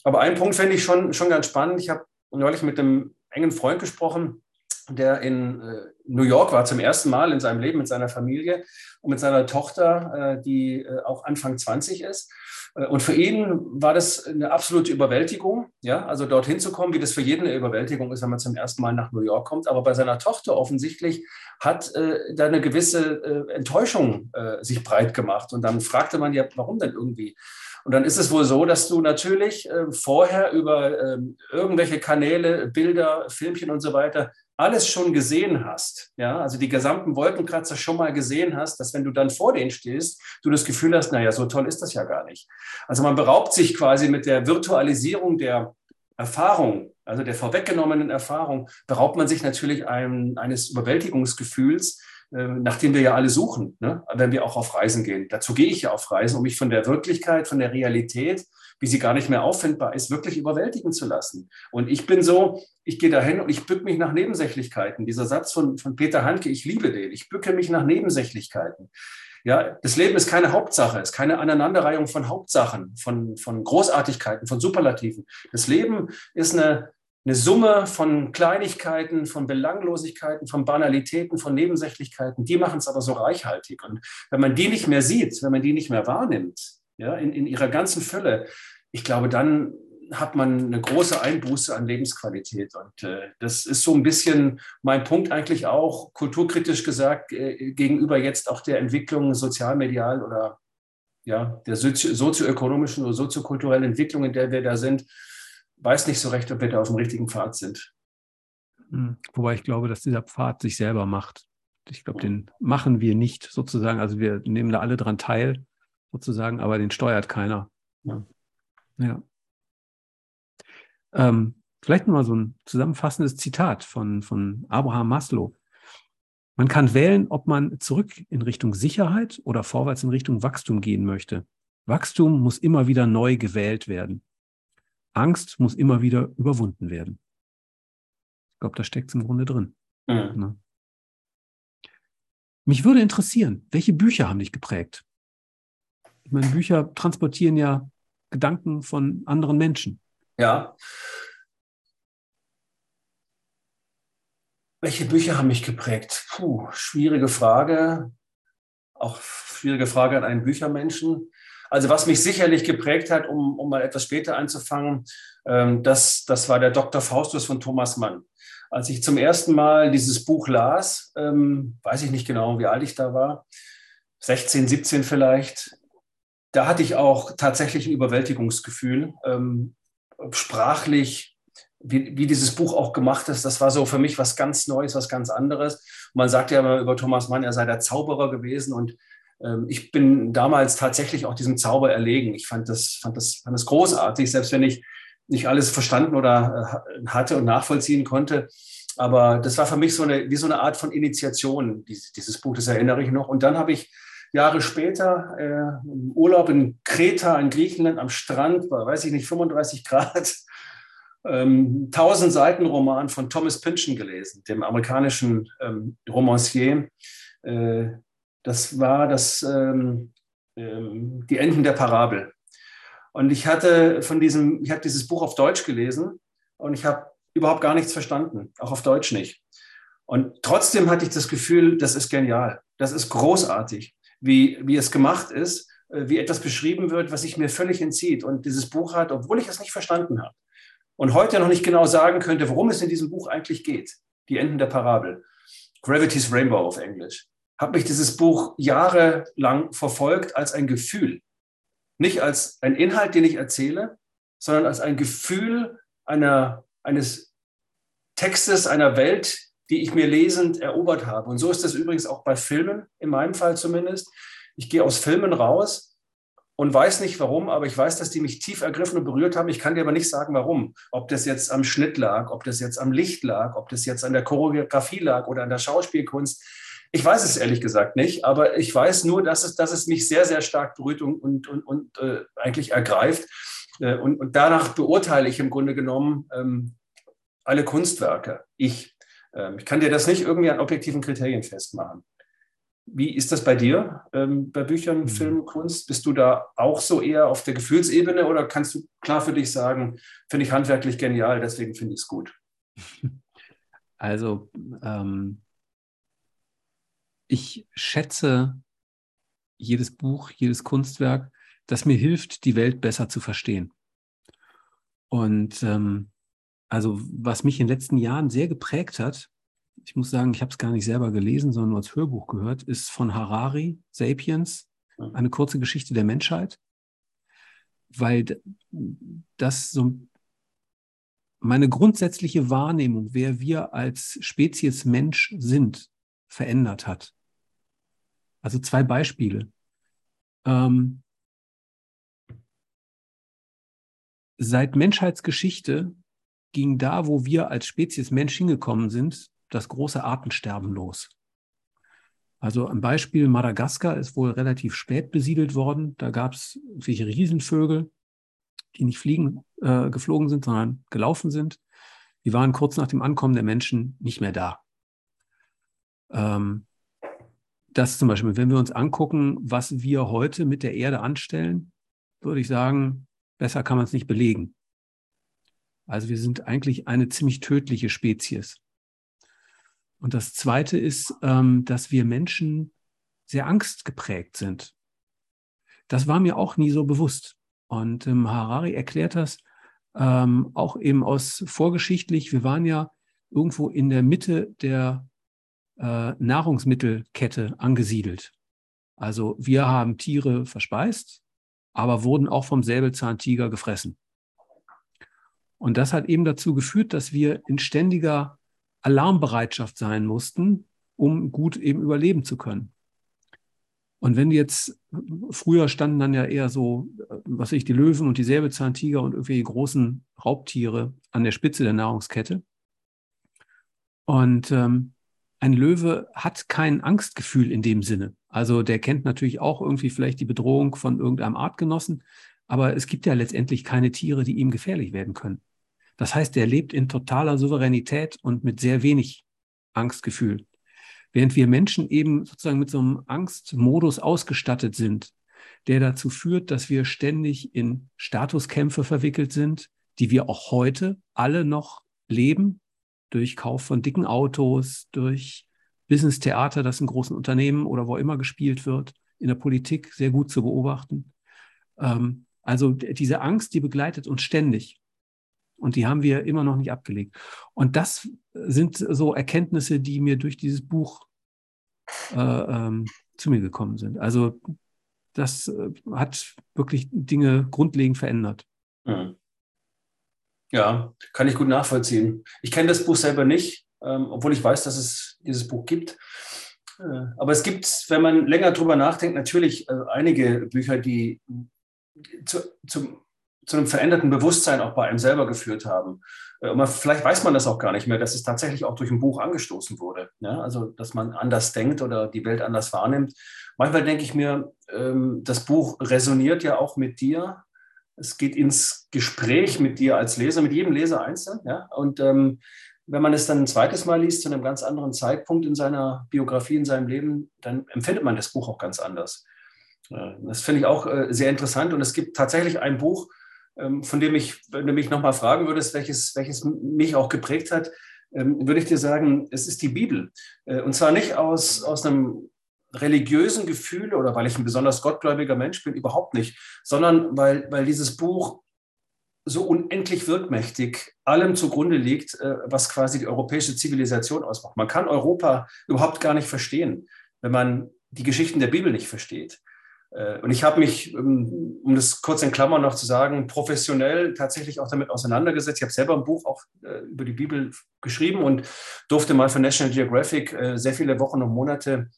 Aber einen Punkt fände ich schon, schon ganz spannend. Ich habe neulich mit einem engen Freund gesprochen, der in äh, New York war zum ersten Mal in seinem Leben mit seiner Familie und mit seiner Tochter, äh, die äh, auch Anfang 20 ist. Äh, und für ihn war das eine absolute Überwältigung, ja, also dorthin zu kommen, wie das für jeden eine Überwältigung ist, wenn man zum ersten Mal nach New York kommt. Aber bei seiner Tochter offensichtlich hat äh, da eine gewisse äh, Enttäuschung äh, sich breit gemacht. Und dann fragte man ja, warum denn irgendwie? Und dann ist es wohl so, dass du natürlich äh, vorher über ähm, irgendwelche Kanäle, Bilder, Filmchen und so weiter alles schon gesehen hast, ja, also die gesamten Wolkenkratzer schon mal gesehen hast, dass wenn du dann vor denen stehst, du das Gefühl hast, naja, so toll ist das ja gar nicht. Also man beraubt sich quasi mit der Virtualisierung der Erfahrung, also der vorweggenommenen Erfahrung, beraubt man sich natürlich einem, eines Überwältigungsgefühls, äh, nach dem wir ja alle suchen, ne? wenn wir auch auf Reisen gehen. Dazu gehe ich ja auf Reisen, um mich von der Wirklichkeit, von der Realität wie sie gar nicht mehr auffindbar ist, wirklich überwältigen zu lassen. Und ich bin so, ich gehe dahin und ich bücke mich nach Nebensächlichkeiten. Dieser Satz von, von Peter Handke, ich liebe den, ich bücke mich nach Nebensächlichkeiten. Ja, das Leben ist keine Hauptsache, ist keine Aneinanderreihung von Hauptsachen, von, von Großartigkeiten, von Superlativen. Das Leben ist eine, eine Summe von Kleinigkeiten, von Belanglosigkeiten, von Banalitäten, von Nebensächlichkeiten. Die machen es aber so reichhaltig. Und wenn man die nicht mehr sieht, wenn man die nicht mehr wahrnimmt, ja, in, in ihrer ganzen Fülle, ich glaube, dann hat man eine große Einbuße an Lebensqualität. Und äh, das ist so ein bisschen mein Punkt eigentlich auch, kulturkritisch gesagt, äh, gegenüber jetzt auch der Entwicklung sozialmedial oder ja, der sozio sozioökonomischen oder soziokulturellen Entwicklung, in der wir da sind. weiß nicht so recht, ob wir da auf dem richtigen Pfad sind. Hm. Wobei ich glaube, dass dieser Pfad sich selber macht. Ich glaube, den machen wir nicht sozusagen. Also wir nehmen da alle dran teil sozusagen, aber den steuert keiner. Ja. ja. Ähm, vielleicht mal so ein zusammenfassendes Zitat von, von Abraham Maslow. Man kann wählen, ob man zurück in Richtung Sicherheit oder vorwärts in Richtung Wachstum gehen möchte. Wachstum muss immer wieder neu gewählt werden. Angst muss immer wieder überwunden werden. Ich glaube, da steckt es im Grunde drin. Mhm. Ne? Mich würde interessieren, welche Bücher haben dich geprägt? Ich meine, Bücher transportieren ja Gedanken von anderen Menschen. Ja. Welche Bücher haben mich geprägt? Puh, schwierige Frage. Auch schwierige Frage an einen Büchermenschen. Also was mich sicherlich geprägt hat, um, um mal etwas später anzufangen, ähm, das, das war der Dr. Faustus von Thomas Mann. Als ich zum ersten Mal dieses Buch las, ähm, weiß ich nicht genau, wie alt ich da war, 16, 17 vielleicht, da hatte ich auch tatsächlich ein Überwältigungsgefühl, ähm, sprachlich, wie, wie, dieses Buch auch gemacht ist. Das war so für mich was ganz Neues, was ganz anderes. Man sagt ja immer über Thomas Mann, er sei der Zauberer gewesen und ähm, ich bin damals tatsächlich auch diesem Zauber erlegen. Ich fand das, fand das, fand das großartig, selbst wenn ich nicht alles verstanden oder äh, hatte und nachvollziehen konnte. Aber das war für mich so eine, wie so eine Art von Initiation, dieses, dieses Buch, das erinnere ich noch. Und dann habe ich Jahre später äh, im Urlaub in Kreta in Griechenland am Strand, bei, weiß ich nicht, 35 Grad, ähm, 1000 Seiten Roman von Thomas Pynchon gelesen, dem amerikanischen ähm, Romancier. Äh, das war das, ähm, ähm, die Enden der Parabel. Und ich hatte von diesem, ich habe dieses Buch auf Deutsch gelesen und ich habe überhaupt gar nichts verstanden, auch auf Deutsch nicht. Und trotzdem hatte ich das Gefühl, das ist genial, das ist großartig, wie, wie es gemacht ist, äh, wie etwas beschrieben wird, was sich mir völlig entzieht. Und dieses Buch hat, obwohl ich es nicht verstanden habe und heute noch nicht genau sagen könnte, worum es in diesem Buch eigentlich geht, die Enden der Parabel, Gravity's Rainbow auf Englisch, hat mich dieses Buch jahrelang verfolgt als ein Gefühl. Nicht als ein Inhalt, den ich erzähle, sondern als ein Gefühl einer, eines Textes, einer Welt, die ich mir lesend erobert habe. Und so ist das übrigens auch bei Filmen, in meinem Fall zumindest. Ich gehe aus Filmen raus und weiß nicht warum, aber ich weiß, dass die mich tief ergriffen und berührt haben. Ich kann dir aber nicht sagen, warum. Ob das jetzt am Schnitt lag, ob das jetzt am Licht lag, ob das jetzt an der Choreografie lag oder an der Schauspielkunst. Ich weiß es ehrlich gesagt nicht, aber ich weiß nur, dass es, dass es mich sehr, sehr stark berührt und, und, und, äh, eigentlich ergreift. Äh, und, und, danach beurteile ich im Grunde genommen ähm, alle Kunstwerke. Ich. Ähm, ich kann dir das nicht irgendwie an objektiven Kriterien festmachen. Wie ist das bei dir ähm, bei Büchern, mhm. Film, Kunst? Bist du da auch so eher auf der Gefühlsebene oder kannst du klar für dich sagen, finde ich handwerklich genial, deswegen finde ich es gut? Also ähm, ich schätze jedes Buch, jedes Kunstwerk, das mir hilft, die Welt besser zu verstehen. Und ähm, also was mich in den letzten Jahren sehr geprägt hat, ich muss sagen, ich habe es gar nicht selber gelesen, sondern nur als Hörbuch gehört, ist von Harari, Sapiens, eine kurze Geschichte der Menschheit, weil das so meine grundsätzliche Wahrnehmung, wer wir als Spezies Mensch sind, verändert hat. Also zwei Beispiele. Ähm, seit Menschheitsgeschichte ging da, wo wir als Spezies Mensch hingekommen sind, das große Artensterben los. Also ein Beispiel, Madagaskar ist wohl relativ spät besiedelt worden. Da gab es welche Riesenvögel, die nicht fliegen, äh, geflogen sind, sondern gelaufen sind. Die waren kurz nach dem Ankommen der Menschen nicht mehr da. Ähm, das zum Beispiel, wenn wir uns angucken, was wir heute mit der Erde anstellen, würde ich sagen, besser kann man es nicht belegen. Also wir sind eigentlich eine ziemlich tödliche Spezies. Und das Zweite ist, ähm, dass wir Menschen sehr angstgeprägt sind. Das war mir auch nie so bewusst. Und ähm, Harari erklärt das ähm, auch eben aus vorgeschichtlich. Wir waren ja irgendwo in der Mitte der äh, Nahrungsmittelkette angesiedelt. Also wir haben Tiere verspeist, aber wurden auch vom Säbelzahntiger gefressen. Und das hat eben dazu geführt, dass wir in ständiger Alarmbereitschaft sein mussten, um gut eben überleben zu können. Und wenn jetzt, früher standen dann ja eher so, was ich, die Löwen und die Säbelzahntiger und irgendwie großen Raubtiere an der Spitze der Nahrungskette. Und ähm, ein Löwe hat kein Angstgefühl in dem Sinne. Also der kennt natürlich auch irgendwie vielleicht die Bedrohung von irgendeinem Artgenossen, aber es gibt ja letztendlich keine Tiere, die ihm gefährlich werden können. Das heißt, er lebt in totaler Souveränität und mit sehr wenig Angstgefühl. Während wir Menschen eben sozusagen mit so einem Angstmodus ausgestattet sind, der dazu führt, dass wir ständig in Statuskämpfe verwickelt sind, die wir auch heute alle noch leben, durch Kauf von dicken Autos, durch Business-Theater, das in großen Unternehmen oder wo immer gespielt wird, in der Politik sehr gut zu beobachten. Ähm, also diese Angst, die begleitet uns ständig. Und die haben wir immer noch nicht abgelegt. Und das sind so Erkenntnisse, die mir durch dieses Buch äh, ähm, zu mir gekommen sind. Also das äh, hat wirklich Dinge grundlegend verändert. Mhm. Ja, kann ich gut nachvollziehen. Ich kenne das Buch selber nicht, ähm, obwohl ich weiß, dass es dieses Buch gibt. Äh, aber es gibt, wenn man länger drüber nachdenkt, natürlich äh, einige Bücher, die zu, zum zu einem veränderten Bewusstsein auch bei einem selber geführt haben. Äh, und man, vielleicht weiß man das auch gar nicht mehr, dass es tatsächlich auch durch ein Buch angestoßen wurde. Ja? Also, dass man anders denkt oder die Welt anders wahrnimmt. Manchmal denke ich mir, ähm, das Buch resoniert ja auch mit dir. Es geht ins Gespräch mit dir als Leser, mit jedem Leser einzeln. Ja? Und ähm, wenn man es dann ein zweites Mal liest, zu einem ganz anderen Zeitpunkt in seiner Biografie, in seinem Leben, dann empfindet man das Buch auch ganz anders. Das finde ich auch äh, sehr interessant. Und es gibt tatsächlich ein Buch, ähm, von dem ich, wenn du mich nochmal fragen würdest, welches, welches mich auch geprägt hat, ähm, würde ich dir sagen, es ist die Bibel. Äh, und zwar nicht aus, aus einem religiösen Gefühl oder weil ich ein besonders gottgläubiger Mensch bin, überhaupt nicht, sondern weil, weil dieses Buch so unendlich wirkmächtig allem zugrunde liegt, äh, was quasi die europäische Zivilisation ausmacht. Man kann Europa überhaupt gar nicht verstehen, wenn man die Geschichten der Bibel nicht versteht. Äh, und ich habe mich, ähm, um das kurz in Klammern noch zu sagen, professionell tatsächlich auch damit auseinandergesetzt. Ich habe selber ein Buch auch äh, über die Bibel geschrieben und durfte mal für National Geographic äh, sehr viele Wochen und Monate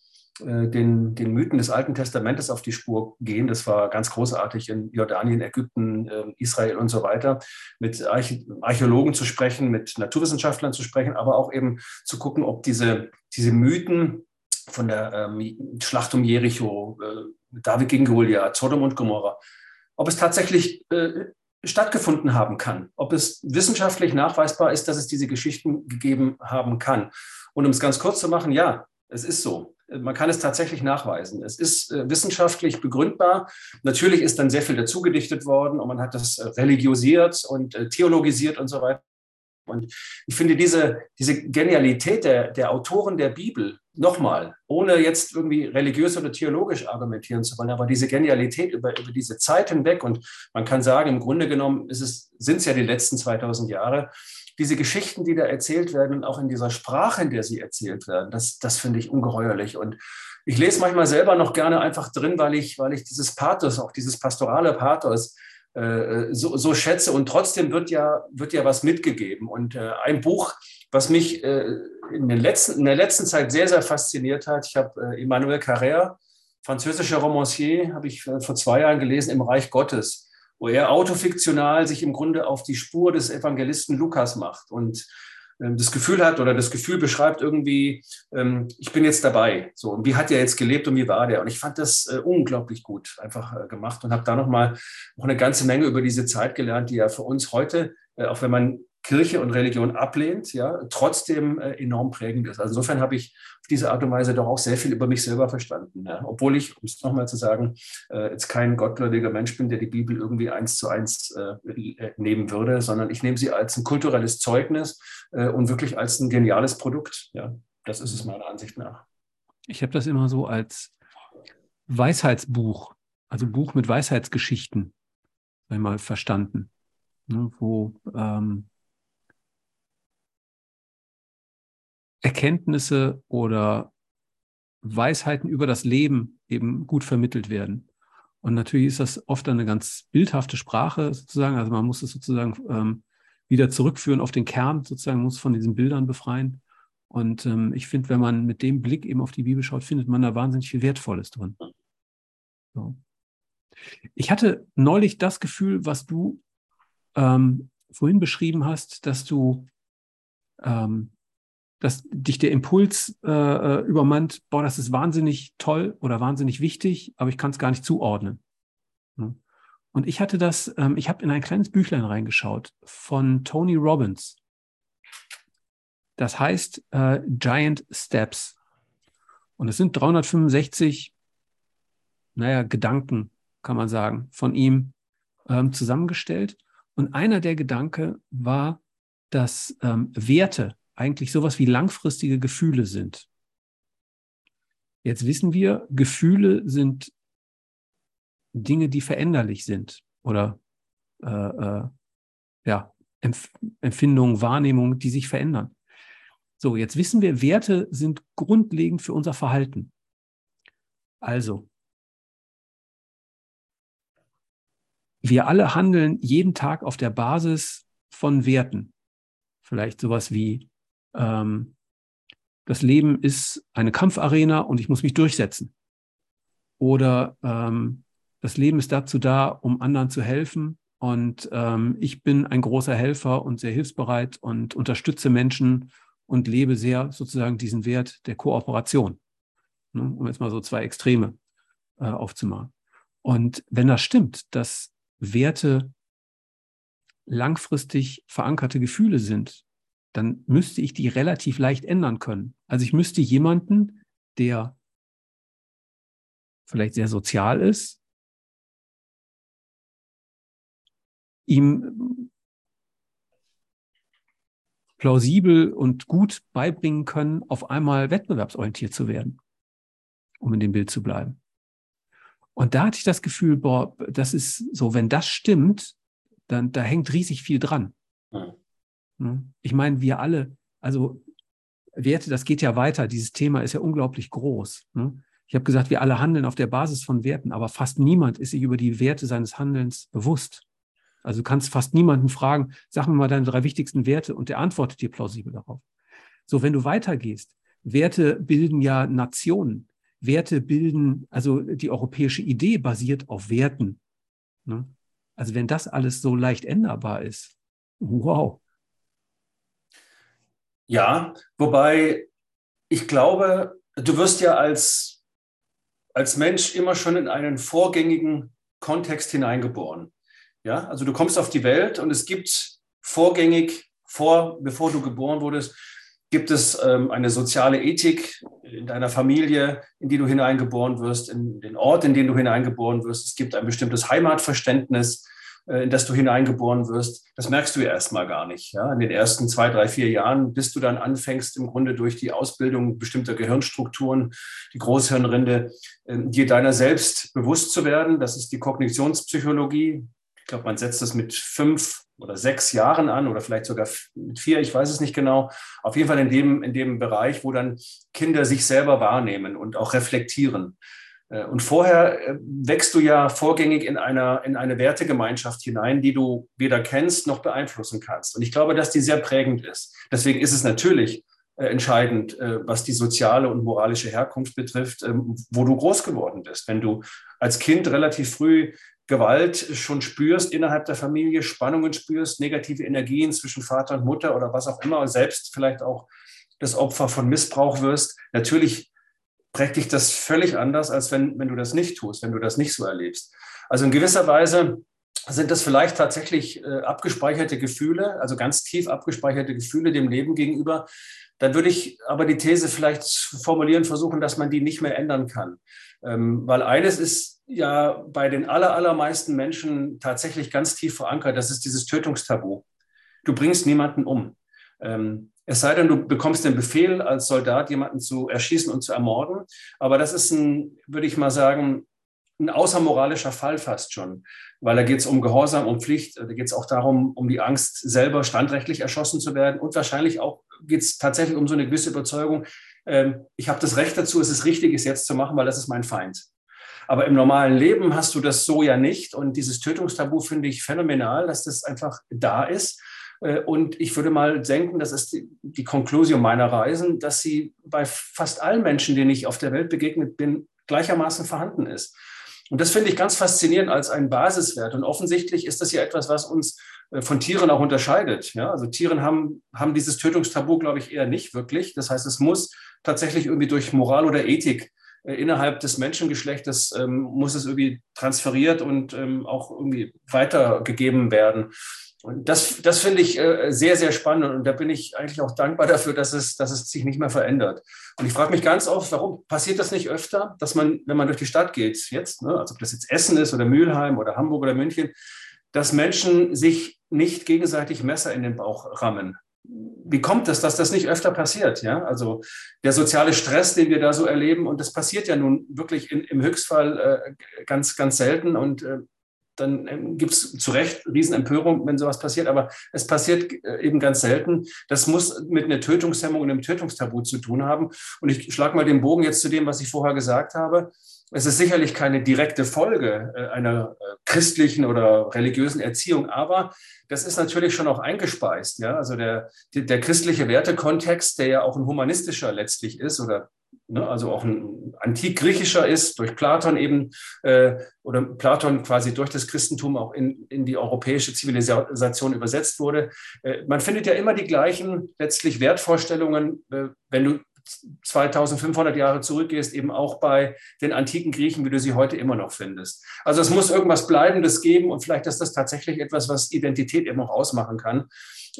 den, den Mythen des Alten Testamentes auf die Spur gehen. Das war ganz großartig in Jordanien, Ägypten, Israel und so weiter, mit Archäologen zu sprechen, mit Naturwissenschaftlern zu sprechen, aber auch eben zu gucken, ob diese, diese Mythen von der ähm, Schlacht um Jericho, David gegen Goliath, Sodom und Gomorra, ob es tatsächlich äh, stattgefunden haben kann, ob es wissenschaftlich nachweisbar ist, dass es diese Geschichten gegeben haben kann. Und um es ganz kurz zu machen, ja, es ist so. Man kann es tatsächlich nachweisen. Es ist äh, wissenschaftlich begründbar. Natürlich ist dann sehr viel dazugedichtet worden und man hat das äh, religiosiert und äh, theologisiert und so weiter. Und ich finde diese, diese Genialität der, der Autoren der Bibel, nochmal, ohne jetzt irgendwie religiös oder theologisch argumentieren zu wollen, aber diese Genialität über, über diese Zeit hinweg und man kann sagen, im Grunde genommen sind es ja die letzten 2000 Jahre, diese Geschichten, die da erzählt werden und auch in dieser Sprache, in der sie erzählt werden, das, das finde ich ungeheuerlich. Und ich lese manchmal selber noch gerne einfach drin, weil ich, weil ich dieses Pathos, auch dieses pastorale Pathos, äh, so, so, schätze. Und trotzdem wird ja, wird ja was mitgegeben. Und äh, ein Buch, was mich äh, in, den letzten, in der letzten Zeit sehr, sehr fasziniert hat, ich habe äh, Emmanuel Carrère, französischer Romancier, habe ich vor zwei Jahren gelesen, im Reich Gottes, wo er autofiktional sich im Grunde auf die Spur des Evangelisten Lukas macht. Und ähm, das Gefühl hat oder das Gefühl beschreibt irgendwie, ähm, ich bin jetzt dabei. So, und wie hat er jetzt gelebt und wie war der? Und ich fand das äh, unglaublich gut einfach äh, gemacht und habe da nochmal noch eine ganze Menge über diese Zeit gelernt, die ja für uns heute, äh, auch wenn man Kirche und Religion ablehnt, ja, trotzdem äh, enorm prägend ist. Also insofern habe ich auf diese Art und Weise doch auch sehr viel über mich selber verstanden. Ja. Obwohl ich, um es nochmal zu sagen, äh, jetzt kein gottgläubiger Mensch bin, der die Bibel irgendwie eins zu eins äh, äh nehmen würde, sondern ich nehme sie als ein kulturelles Zeugnis äh, und wirklich als ein geniales Produkt. Ja. Das ist es meiner Ansicht nach. Ich habe das immer so als Weisheitsbuch, also Buch mit Weisheitsgeschichten, einmal verstanden, ne, wo ähm, Erkenntnisse oder Weisheiten über das Leben eben gut vermittelt werden. Und natürlich ist das oft eine ganz bildhafte Sprache sozusagen. Also man muss es sozusagen ähm, wieder zurückführen auf den Kern, sozusagen, muss von diesen Bildern befreien. Und ähm, ich finde, wenn man mit dem Blick eben auf die Bibel schaut, findet man da wahnsinnig viel Wertvolles drin. So. Ich hatte neulich das Gefühl, was du ähm, vorhin beschrieben hast, dass du, ähm, dass dich der Impuls äh, äh übermannt, boah, das ist wahnsinnig toll oder wahnsinnig wichtig, aber ich kann es gar nicht zuordnen. Und ich hatte das, ähm, ich habe in ein kleines Büchlein reingeschaut von Tony Robbins. Das heißt äh, Giant Steps. Und es sind 365, naja, Gedanken, kann man sagen, von ihm ähm, zusammengestellt. Und einer der Gedanken war, dass ähm, Werte eigentlich sowas wie langfristige Gefühle sind. Jetzt wissen wir, Gefühle sind Dinge, die veränderlich sind oder äh, äh, ja, Empf Empfindungen, Wahrnehmungen, die sich verändern. So, jetzt wissen wir, Werte sind grundlegend für unser Verhalten. Also, wir alle handeln jeden Tag auf der Basis von Werten. Vielleicht sowas wie, ähm, das Leben ist eine Kampfarena und ich muss mich durchsetzen. Oder ähm, das Leben ist dazu da, um anderen zu helfen. Und ähm, ich bin ein großer Helfer und sehr hilfsbereit und unterstütze Menschen und lebe sehr sozusagen diesen Wert der Kooperation, ne, um jetzt mal so zwei Extreme äh, aufzumachen. Und wenn das stimmt, dass Werte langfristig verankerte Gefühle sind, dann müsste ich die relativ leicht ändern können. Also ich müsste jemanden, der vielleicht sehr sozial ist, ihm plausibel und gut beibringen können, auf einmal wettbewerbsorientiert zu werden, um in dem Bild zu bleiben. Und da hatte ich das Gefühl, boah, das ist so, wenn das stimmt, dann da hängt riesig viel dran. Mhm. Ich meine, wir alle, also Werte, das geht ja weiter. Dieses Thema ist ja unglaublich groß. Ne? Ich habe gesagt, wir alle handeln auf der Basis von Werten, aber fast niemand ist sich über die Werte seines Handelns bewusst. Also du kannst fast niemanden fragen, sag mir mal deine drei wichtigsten Werte und der antwortet dir plausibel darauf. So, wenn du weitergehst, Werte bilden ja Nationen. Werte bilden, also die europäische Idee basiert auf Werten. Ne? Also wenn das alles so leicht änderbar ist, wow. Ja, wobei ich glaube, du wirst ja als, als Mensch immer schon in einen vorgängigen Kontext hineingeboren. Ja, also du kommst auf die Welt und es gibt vorgängig, vor, bevor du geboren wurdest, gibt es ähm, eine soziale Ethik in deiner Familie, in die du hineingeboren wirst, in den Ort, in den du hineingeboren wirst. Es gibt ein bestimmtes Heimatverständnis, in das du hineingeboren wirst. Das merkst du ja erstmal gar nicht. Ja? In den ersten zwei, drei, vier Jahren, bis du dann anfängst, im Grunde durch die Ausbildung bestimmter Gehirnstrukturen, die Großhirnrinde, äh, dir deiner selbst bewusst zu werden. Das ist die Kognitionspsychologie, glaube, man setzt das mit fünf oder sechs Jahren an oder vielleicht sogar mit vier, ich weiß es nicht genau. Auf jeden Fall in dem, in dem Bereich, wo dann Kinder sich selber wahrnehmen und auch reflektieren. Äh, und vorher äh, wächst du ja vorgängig in, einer, in eine Wertegemeinschaft hinein, die du weder kennst noch beeinflussen kannst. Und ich glaube, dass die sehr prägend ist. Deswegen ist es natürlich äh, entscheidend, was die soziale und moralische Herkunft betrifft, ähm, wo du groß geworden bist. Wenn du als Kind relativ früh Gewalt schon spürst innerhalb der Familie, Spannungen spürst, negative Energien zwischen Vater und Mutter oder was auch immer, selbst vielleicht auch das Opfer von Missbrauch wirst, natürlich prägt dich das völlig anders, als wenn, wenn du das nicht tust, wenn du das nicht so erlebst. Also in gewisser Weise sind das vielleicht tatsächlich äh, abgespeicherte Gefühle, also ganz tief abgespeicherte Gefühle dem Leben gegenüber. Dann würde ich aber die These vielleicht formulieren, versuchen, dass man die nicht mehr ändern kann. Ähm, weil eines ist ja bei den aller, allermeisten Menschen tatsächlich ganz tief verankert. Das ist dieses Tötungstabu. Du bringst niemanden um. Ähm, es sei denn, du bekommst den Befehl, als Soldat jemanden zu erschießen und zu ermorden. Aber das ist ein, würde ich mal sagen, ein außermoralischer Fall fast schon, weil da geht es um Gehorsam, um Pflicht, da geht es auch darum, um die Angst, selber standrechtlich erschossen zu werden und wahrscheinlich auch geht es tatsächlich um so eine gewisse Überzeugung, ähm, ich habe das Recht dazu, es ist richtig, es jetzt zu machen, weil das ist mein Feind. Aber im normalen Leben hast du das so ja nicht. Und dieses Tötungstabu finde ich phänomenal, dass das einfach da ist. Äh, und ich würde mal denken, das ist die, Konklusion meiner Reisen, dass sie bei fast allen Menschen, denen ich auf der Welt begegnet bin, gleichermaßen vorhanden ist. Und das finde ich ganz faszinierend als einen Basiswert. Und offensichtlich ist das ja etwas, was uns äh, von Tieren auch unterscheidet. Ja, also Tieren haben, haben dieses Tötungstabu, glaube ich, eher nicht wirklich. Das heißt, es muss tatsächlich irgendwie durch Moral oder Ethik innerhalb des Menschengeschlechtes ähm, muss es irgendwie transferiert und ähm, auch irgendwie weitergegeben werden. Und das, das finde ich äh, sehr, sehr spannend und da bin ich eigentlich auch dankbar dafür, dass es, dass es sich nicht mehr verändert. Und ich frage mich ganz oft, warum passiert das nicht öfter, dass man, wenn man durch die Stadt geht, jetzt, ne, also ob das jetzt Essen ist oder Mülheim oder Hamburg oder München, dass Menschen sich nicht gegenseitig Messer in den Bauch rammen. Wie kommt es, dass das nicht öfter passiert? Ja, also der soziale Stress, den wir da so erleben, und das passiert ja nun wirklich in, im Höchstfall äh, ganz, ganz selten. Und äh, dann ähm, gibt es zu Recht Riesenempörung, wenn sowas passiert, aber es passiert äh, eben ganz selten. Das muss mit einer Tötungshemmung und einem Tötungstabu zu tun haben. Und ich schlage mal den Bogen jetzt zu dem, was ich vorher gesagt habe. Es ist sicherlich keine direkte Folge äh, einer äh, christlichen oder religiösen Erziehung, aber das ist natürlich schon auch eingespeist. Ja? Also der, der christliche Wertekontext, der ja auch ein humanistischer letztlich ist oder ne, also auch ein antik-griechischer ist, durch Platon eben, äh, oder Platon quasi durch das Christentum auch in, in die europäische Zivilisation übersetzt wurde. Äh, man findet ja immer die gleichen letztlich Wertvorstellungen, äh, wenn du 2500 Jahre zurückgehst, eben auch bei den antiken Griechen, wie du sie heute immer noch findest. Also es muss irgendwas Bleibendes geben und vielleicht ist das tatsächlich etwas, was Identität eben auch ausmachen kann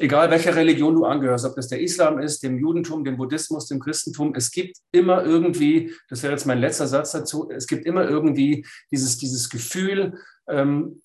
egal welcher Religion du angehörst, ob das der Islam ist, dem Judentum, dem Buddhismus, dem Christentum, es gibt immer irgendwie, das wäre jetzt mein letzter Satz dazu, es gibt immer irgendwie dieses, dieses Gefühl, ähm,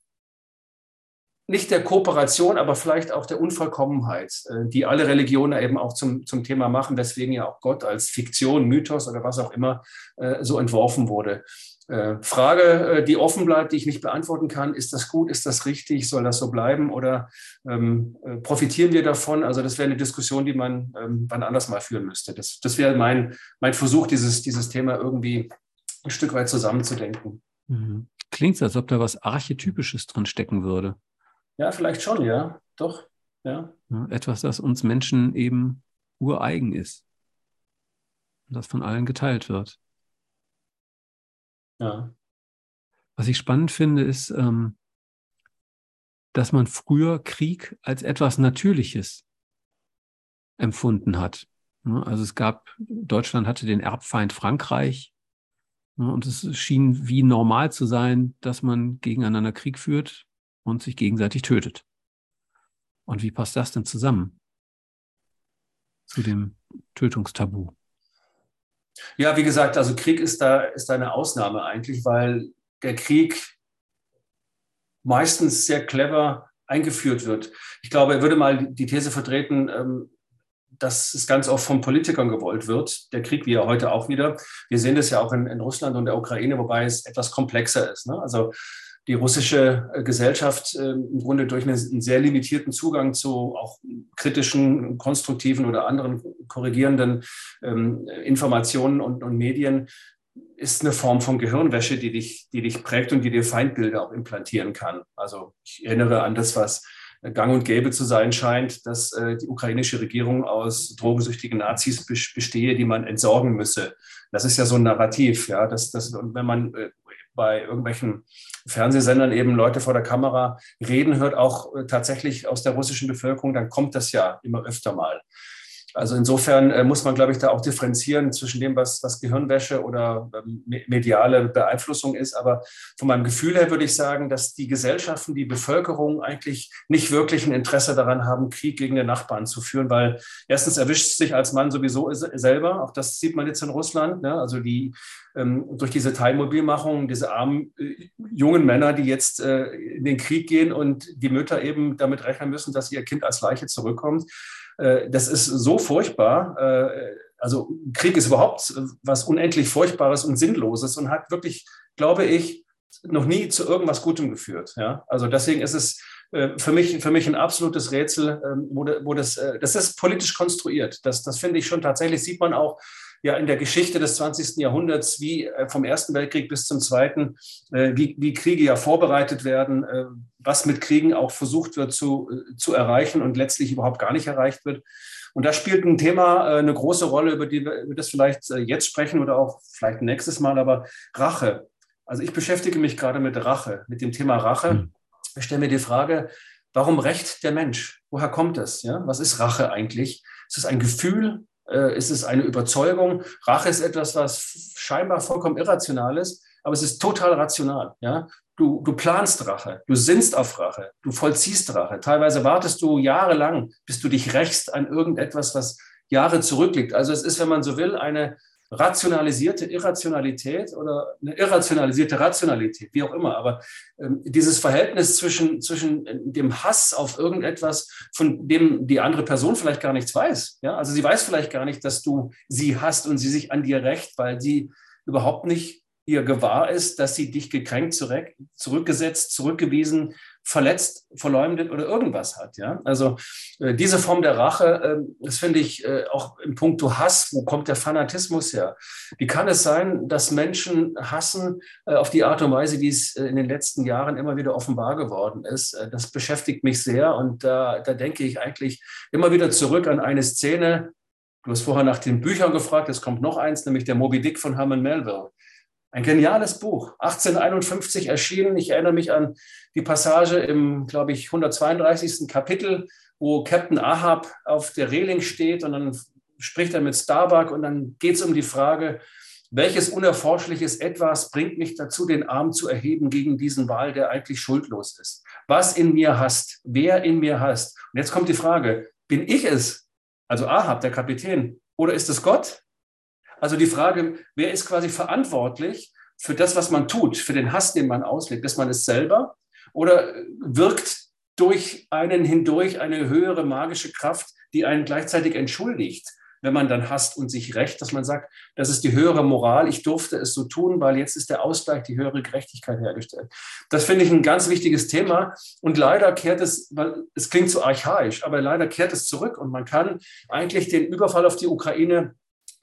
nicht der Kooperation, aber vielleicht auch der Unvollkommenheit, äh, die alle Religionen eben auch zum, zum Thema machen, weswegen ja auch Gott als Fiktion, Mythos oder was auch immer äh, so entworfen wurde. Äh, Frage, die offen bleibt, die ich nicht beantworten kann, ist das gut, ist das richtig, soll das so bleiben oder ähm, äh, profitieren wir davon? Also das wäre eine Diskussion, die man ähm, anders mal führen müsste. Das, das wäre mein, mein Versuch, dieses, dieses Thema irgendwie ein Stück weit zusammenzudenken. Mhm. Klingt, als ob da was Archetypisches drin stecken würde. Ja, vielleicht schon, ja, doch. Ja. ja etwas, das uns Menschen eben ureigen ist. Das von allen geteilt wird. Ja. Was ich spannend finde, ist, ähm, dass man früher Krieg als etwas Natürliches empfunden hat. Also es gab, Deutschland hatte den Erbfeind Frankreich und es schien wie normal zu sein, dass man gegeneinander Krieg führt und sich gegenseitig tötet. Und wie passt das denn zusammen zu dem Tötungstabu? Ja, wie gesagt, also Krieg ist da, ist da eine Ausnahme eigentlich, weil der Krieg meistens sehr clever eingeführt wird. Ich glaube, er würde mal die These vertreten, ähm, dass es ganz oft von Politikern gewollt wird, der Krieg wie ja heute auch wieder. Wir sehen das ja auch in, in Russland und der Ukraine, wobei es etwas komplexer ist. Ne? Also die russische äh, Gesellschaft äh, im Grunde durch einen sehr limitierten Zugang zu auch kritischen, konstruktiven oder anderen korrigierenden ähm, Informationen und, und Medien ist eine Form von Gehirnwäsche, die dich, die dich prägt und die dir Feindbilder auch implantieren kann. Also ich erinnere an das, was gang und gäbe zu sein scheint, dass äh, die ukrainische Regierung aus drogensüchtigen Nazis bestehe, die man entsorgen müsse. Das ist ja so ein Narrativ, ja. Das, das, und wenn man äh, bei irgendwelchen Fernsehsendern eben Leute vor der Kamera reden hört, auch äh, tatsächlich aus der russischen Bevölkerung, dann kommt das ja immer öfter mal. Also insofern äh, muss man, glaube ich, da auch differenzieren zwischen dem, was, was Gehirnwäsche oder ähm, mediale Beeinflussung ist. Aber von meinem Gefühl her würde ich sagen, dass die Gesellschaften, die Bevölkerung eigentlich nicht wirklich ein Interesse daran haben, Krieg gegen den Nachbarn zu führen, weil erstens erwischt sich als Mann sowieso selber. Auch das sieht man jetzt in Russland. Ne? Also die ähm, durch diese Teilmobilmachung, diese armen äh, jungen Männer, die jetzt äh, in den Krieg gehen und die Mütter eben damit rechnen müssen, dass ihr Kind als Leiche zurückkommt äh, das ist so furchtbar. Äh, also Krieg ist überhaupt was unendlich Furchtbares und Sinnloses und hat wirklich, glaube ich, noch nie zu irgendwas Gutem geführt. Ja? Also deswegen ist es äh, für mich, für mich ein absolutes Rätsel, ähm, wo, das, das ist politisch konstruiert. Das, das finde ich schon tatsächlich, sieht man auch ja in der Geschichte des 20. Jahrhunderts, wie äh, vom Ersten Weltkrieg bis zum Zweiten, äh, wie, wie Kriege ja vorbereitet werden, äh, was mit Kriegen auch versucht wird zu, zu erreichen und letztlich überhaupt gar nicht erreicht wird. Und da spielt ein Thema eine große Rolle, über die wir über das vielleicht jetzt sprechen oder auch vielleicht nächstes Mal, aber Rache. Also ich beschäftige mich gerade mit Rache, mit dem Thema Rache. Hm. Ich stelle mir die Frage, warum rächt der Mensch? Woher kommt es? Ja? Was ist Rache eigentlich? Ist es ein Gefühl? Äh, ist es eine Überzeugung? Rache ist etwas, was scheinbar vollkommen irrational ist, aber es ist total rational. Ja? Du, du planst Rache, du sinnst auf Rache, du vollziehst Rache. Teilweise wartest du jahrelang, bis du dich rächst an irgendetwas, was Jahre zurückliegt. Also es ist, wenn man so will, eine rationalisierte Irrationalität oder eine irrationalisierte Rationalität, wie auch immer. Aber ähm, dieses Verhältnis zwischen, zwischen dem Hass auf irgendetwas, von dem die andere Person vielleicht gar nichts weiß. Ja? Also sie weiß vielleicht gar nicht, dass du sie hast und sie sich an dir rächt, weil sie überhaupt nicht ihr gewahr ist, dass sie dich gekränkt, zurück, zurückgesetzt, zurückgewiesen, verletzt, verleumdet oder irgendwas hat. Ja? Also äh, diese Form der Rache, äh, das finde ich äh, auch im Punkto Hass, wo kommt der Fanatismus her? Wie kann es sein, dass Menschen hassen äh, auf die Art und Weise, wie es äh, in den letzten Jahren immer wieder offenbar geworden ist? Äh, das beschäftigt mich sehr und da, da denke ich eigentlich immer wieder zurück an eine Szene, Du hast vorher nach den Büchern gefragt, es kommt noch eins, nämlich der Moby Dick von Herman Melville. Ein geniales Buch, 1851 erschienen. Ich erinnere mich an die Passage im, glaube ich, 132. Kapitel, wo Captain Ahab auf der Reling steht und dann spricht er mit Starbuck und dann geht es um die Frage, welches unerforschliches Etwas bringt mich dazu, den Arm zu erheben gegen diesen Wal, der eigentlich schuldlos ist? Was in mir hasst? Wer in mir hasst? Und jetzt kommt die Frage, bin ich es, also Ahab, der Kapitän, oder ist es Gott? Also die Frage, wer ist quasi verantwortlich für das, was man tut, für den Hass, den man auslegt? Ist man es selber oder wirkt durch einen hindurch eine höhere magische Kraft, die einen gleichzeitig entschuldigt, wenn man dann hasst und sich rächt, dass man sagt, das ist die höhere Moral, ich durfte es so tun, weil jetzt ist der Ausgleich, die höhere Gerechtigkeit hergestellt. Das finde ich ein ganz wichtiges Thema und leider kehrt es, weil es klingt so archaisch, aber leider kehrt es zurück und man kann eigentlich den Überfall auf die Ukraine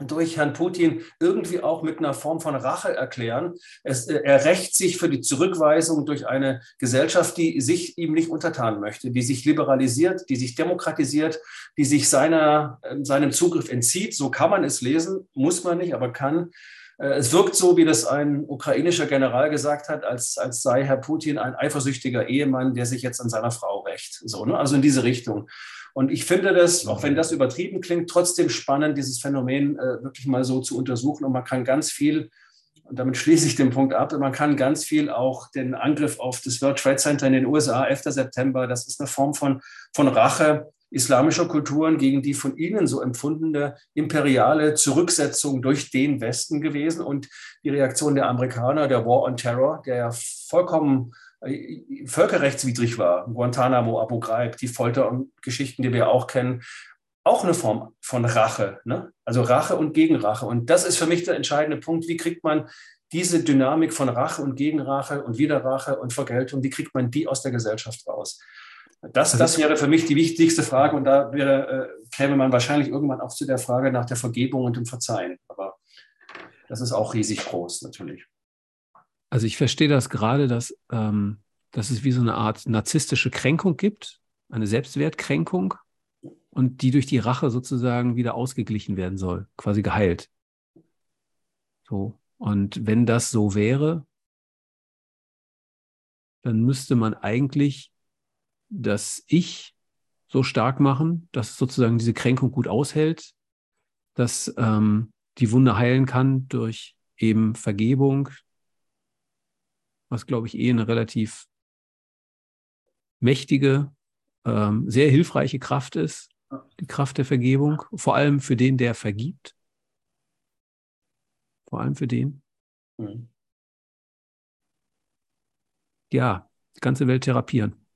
durch Herrn Putin irgendwie auch mit einer Form von Rache erklären. Es, äh, er rächt sich für die Zurückweisung durch eine Gesellschaft, die sich ihm nicht untertan möchte, die sich liberalisiert, die sich demokratisiert, die sich seiner, äh, seinem Zugriff entzieht. So kann man es lesen, muss man nicht, aber kann. Äh, es wirkt so, wie das ein ukrainischer General gesagt hat, als, als sei Herr Putin ein eifersüchtiger Ehemann, der sich jetzt an seiner Frau rächt. So, ne? Also in diese Richtung. Und ich finde das, auch wenn das übertrieben klingt, trotzdem spannend, dieses Phänomen äh, wirklich mal so zu untersuchen. Und man kann ganz viel, und damit schließe ich den Punkt ab, man kann ganz viel auch den Angriff auf das World Trade Center in den USA, 11. September, das ist eine Form von, von Rache islamischer Kulturen gegen die von ihnen so empfundene imperiale Zurücksetzung durch den Westen gewesen und die Reaktion der Amerikaner, der War on Terror, der ja vollkommen völkerrechtswidrig war, Guantanamo, Abu Ghraib, die Folter und Geschichten, die wir auch kennen, auch eine Form von Rache, ne? also Rache und Gegenrache. Und das ist für mich der entscheidende Punkt. Wie kriegt man diese Dynamik von Rache und Gegenrache und Widerrache und Vergeltung, wie kriegt man die aus der Gesellschaft raus? Das, das wäre für mich die wichtigste Frage und da wäre, äh, käme man wahrscheinlich irgendwann auch zu der Frage nach der Vergebung und dem Verzeihen. Aber das ist auch riesig groß natürlich. Also ich verstehe das gerade, dass, ähm, dass es wie so eine Art narzisstische Kränkung gibt, eine Selbstwertkränkung und die durch die Rache sozusagen wieder ausgeglichen werden soll, quasi geheilt. So. Und wenn das so wäre, dann müsste man eigentlich das Ich so stark machen, dass sozusagen diese Kränkung gut aushält, dass ähm, die Wunde heilen kann durch eben Vergebung, was, glaube ich, eh eine relativ mächtige, ähm, sehr hilfreiche Kraft ist, die Kraft der Vergebung, vor allem für den, der vergibt. Vor allem für den. Mhm. Ja, die ganze Welt therapieren.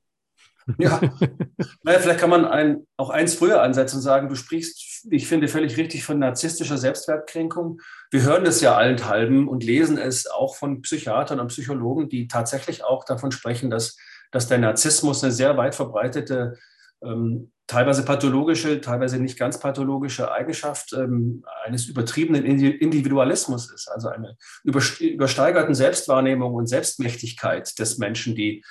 Ja, naja, vielleicht kann man ein, auch eins früher ansetzen und sagen, du sprichst, ich finde, völlig richtig von narzisstischer Selbstwertkränkung. Wir hören das ja allenthalben und lesen es auch von Psychiatern und Psychologen, die tatsächlich auch davon sprechen, dass, dass der Narzissmus eine sehr weit verbreitete ähm, teilweise pathologische, teilweise nicht ganz pathologische Eigenschaft ähm, eines übertriebenen Individualismus ist, also eine übersteigerten Selbstwahrnehmung und Selbstmächtigkeit des Menschen, die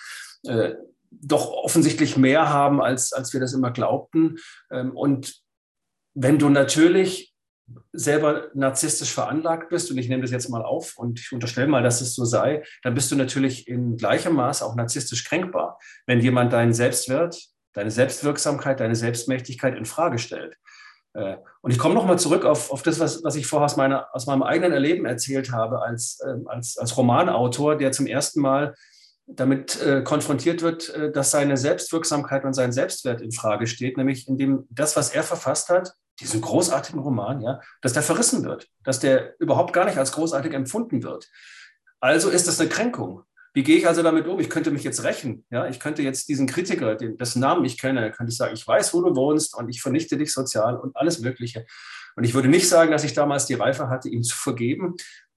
äh, doch offensichtlich mehr haben, als, als wir das immer glaubten. Ähm, und wenn du natürlich selber narzisstisch veranlagt bist, und ich nehme das jetzt mal auf und ich unterstelle mal, dass es so sei, dann bist du natürlich in gleichem Maß auch narzisstisch kränkbar, wenn jemand deinen Selbstwert, deine Selbstwirksamkeit, deine Selbstmächtigkeit in Frage stellt. Äh, und ich komme nochmal zurück auf, auf das, was, was ich vorher aus, meiner, aus meinem eigenen Erleben erzählt habe, als, ähm, als, als Romanautor, der zum ersten Mal damit äh, konfrontiert wird, äh, dass seine Selbstwirksamkeit und sein Selbstwert in Frage steht, nämlich indem das, was er verfasst hat, diesen großartigen Roman, ja, dass der verrissen wird, dass der überhaupt gar nicht als großartig empfunden wird. Also ist das eine Kränkung. Wie gehe ich also damit um? Ich könnte mich jetzt rächen. Ja? Ich könnte jetzt diesen Kritiker, den, dessen Namen ich kenne, könnte ich sagen, ich weiß, wo du wohnst und ich vernichte dich sozial und alles Mögliche. Und ich würde nicht sagen, dass ich damals die Reife hatte, ihm zu vergeben,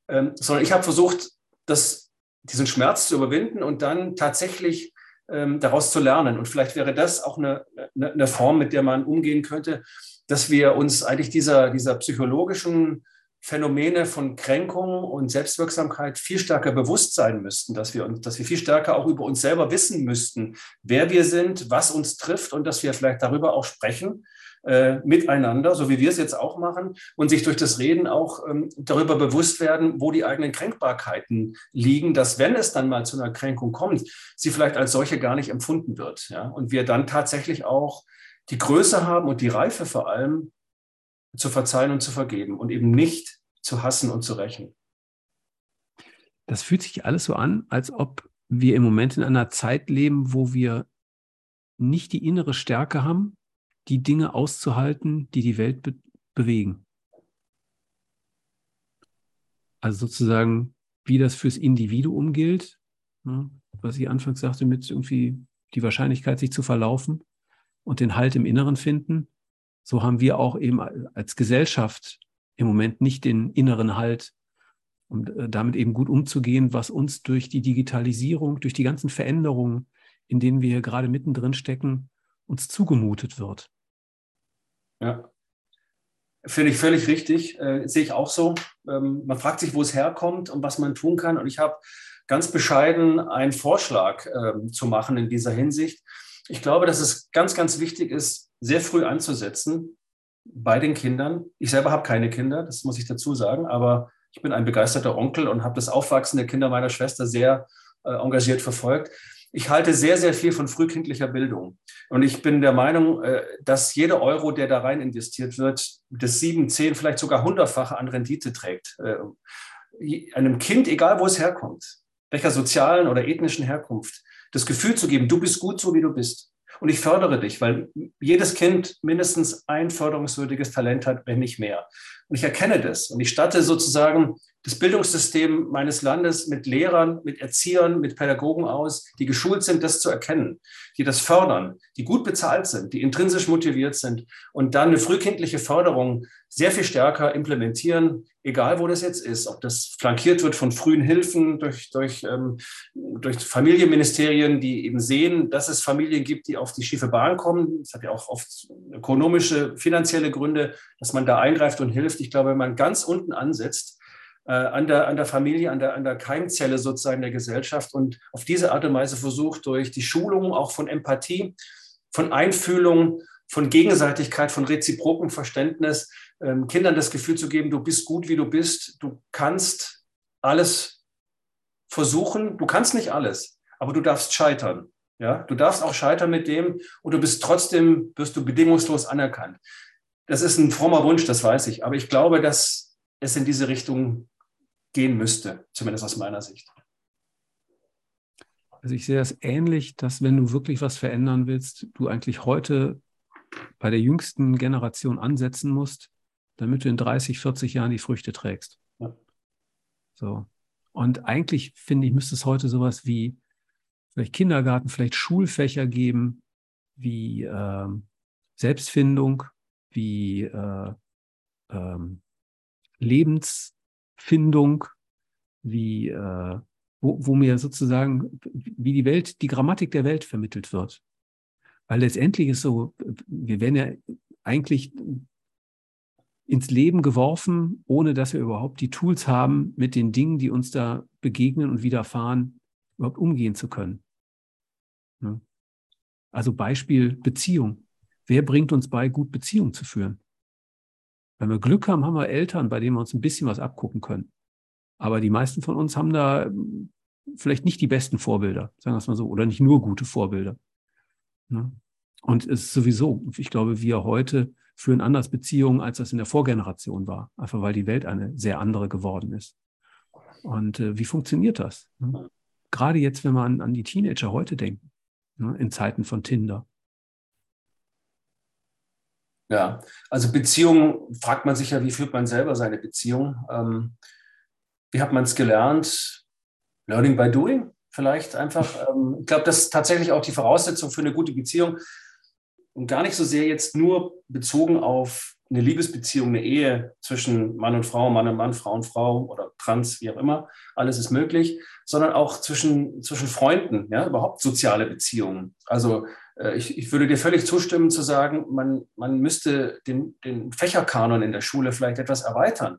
ähm, sondern ich habe versucht, das, diesen Schmerz zu überwinden und dann tatsächlich ähm, daraus zu lernen. Und vielleicht wäre das auch eine, eine, eine Form, mit der man umgehen könnte, dass wir uns eigentlich dieser, dieser psychologischen Phänomene von Kränkung und Selbstwirksamkeit viel stärker bewusst sein müssten, dass wir, dass wir viel stärker auch über uns selber wissen müssten, wer wir sind, was uns trifft und dass wir vielleicht darüber auch sprechen äh, miteinander, so wie wir es jetzt auch machen, und sich durch das Reden auch ähm, darüber bewusst werden, wo die eigenen Kränkbarkeiten liegen, dass wenn es dann mal zu einer Kränkung kommt, sie vielleicht als solche gar nicht empfunden wird. Ja? Und wir dann tatsächlich auch die Größe haben und die Reife vor allem, zu verzeihen und zu vergeben und eben nicht zu hassen und zu rächen. Das fühlt sich alles so an, als ob wir im Moment in einer Zeit leben, wo wir nicht die innere Stärke haben, die Dinge auszuhalten, die die Welt be bewegen. Also sozusagen, wie das fürs Individuum gilt, ne, was ich anfangs sagte, mit irgendwie die Wahrscheinlichkeit, sich zu verlaufen und den Halt im Inneren finden, so haben wir auch eben als Gesellschaft im Moment nicht den inneren Halt, um äh, damit eben gut umzugehen, was uns durch die Digitalisierung, durch die ganzen Veränderungen, in denen wir gerade mittendrin stecken, uns zugemutet wird. Ja, finde ich völlig richtig, äh, sehe ich auch so. Ähm, man fragt sich, wo es herkommt und was man tun kann. Und ich habe ganz bescheiden einen Vorschlag äh, zu machen in dieser Hinsicht. Ich glaube, dass es ganz, ganz wichtig ist, sehr früh anzusetzen bei den Kindern. Ich selber habe keine Kinder, das muss ich dazu sagen, aber ich bin ein begeisterter Onkel und habe das Aufwachsen der Kinder meiner Schwester sehr äh, engagiert verfolgt. Ich halte sehr, sehr viel von frühkindlicher Bildung. Und ich bin der Meinung, äh, dass jeder Euro, der da rein investiert wird, das sieben, zehn, vielleicht sogar hundertfache an Rendite trägt. Äh, einem Kind, egal wo es herkommt, welcher sozialen oder ethnischen Herkunft, das Gefühl zu geben, du bist gut so, wie du bist. Und ich fördere dich, weil jedes Kind mindestens ein förderungswürdiges Talent hat, wenn nicht mehr. Und ich erkenne das. Und ich statte sozusagen das Bildungssystem meines Landes mit Lehrern, mit Erziehern, mit Pädagogen aus, die geschult sind, das zu erkennen, die das fördern, die gut bezahlt sind, die intrinsisch motiviert sind und dann eine frühkindliche Förderung sehr viel stärker implementieren, egal wo das jetzt ist, ob das flankiert wird von frühen Hilfen durch, durch, ähm, durch Familienministerien, die eben sehen, dass es Familien gibt, die auf die schiefe Bahn kommen. Das hat ja auch oft ökonomische, finanzielle Gründe, dass man da eingreift und hilft. Ich glaube, wenn man ganz unten ansetzt, äh, an, der, an der Familie, an der, an der Keimzelle sozusagen der Gesellschaft und auf diese Art und Weise versucht, durch die Schulung auch von Empathie, von Einfühlung, von Gegenseitigkeit, von reziprokem Verständnis, ähm, Kindern das Gefühl zu geben, du bist gut, wie du bist, du kannst alles versuchen, du kannst nicht alles, aber du darfst scheitern. Ja, du darfst auch scheitern mit dem und du bist trotzdem, wirst du bedingungslos anerkannt. Das ist ein frommer Wunsch, das weiß ich, aber ich glaube, dass es in diese Richtung gehen müsste, zumindest aus meiner Sicht. Also ich sehe das ähnlich, dass wenn du wirklich was verändern willst, du eigentlich heute bei der jüngsten Generation ansetzen musst, damit du in 30, 40 Jahren die Früchte trägst. Ja. So. Und eigentlich finde ich, müsste es heute sowas wie vielleicht Kindergarten, vielleicht Schulfächer geben, wie äh, Selbstfindung, wie äh, ähm, Lebens, Findung, wie, äh, wo, wo mir sozusagen, wie die Welt, die Grammatik der Welt vermittelt wird. Weil letztendlich ist so, wir werden ja eigentlich ins Leben geworfen, ohne dass wir überhaupt die Tools haben, mit den Dingen, die uns da begegnen und widerfahren, überhaupt umgehen zu können. Also Beispiel Beziehung. Wer bringt uns bei, gut Beziehung zu führen? Wenn wir Glück haben, haben wir Eltern, bei denen wir uns ein bisschen was abgucken können. Aber die meisten von uns haben da hm, vielleicht nicht die besten Vorbilder, sagen wir es mal so, oder nicht nur gute Vorbilder. Ne? Und es ist sowieso, ich glaube, wir heute führen anders Beziehungen, als das in der Vorgeneration war, einfach weil die Welt eine sehr andere geworden ist. Und äh, wie funktioniert das? Ne? Gerade jetzt, wenn man an die Teenager heute denkt, ne, in Zeiten von Tinder. Ja, also Beziehungen fragt man sich ja, wie führt man selber seine Beziehung? Ähm, wie hat man es gelernt? Learning by doing vielleicht einfach. Ähm, ich glaube, das ist tatsächlich auch die Voraussetzung für eine gute Beziehung. Und gar nicht so sehr jetzt nur bezogen auf eine Liebesbeziehung, eine Ehe zwischen Mann und Frau, Mann und Mann, Frau und Frau oder trans, wie auch immer, alles ist möglich, sondern auch zwischen, zwischen Freunden, ja, überhaupt soziale Beziehungen. Also ich, ich würde dir völlig zustimmen zu sagen, man, man müsste den, den Fächerkanon in der Schule vielleicht etwas erweitern.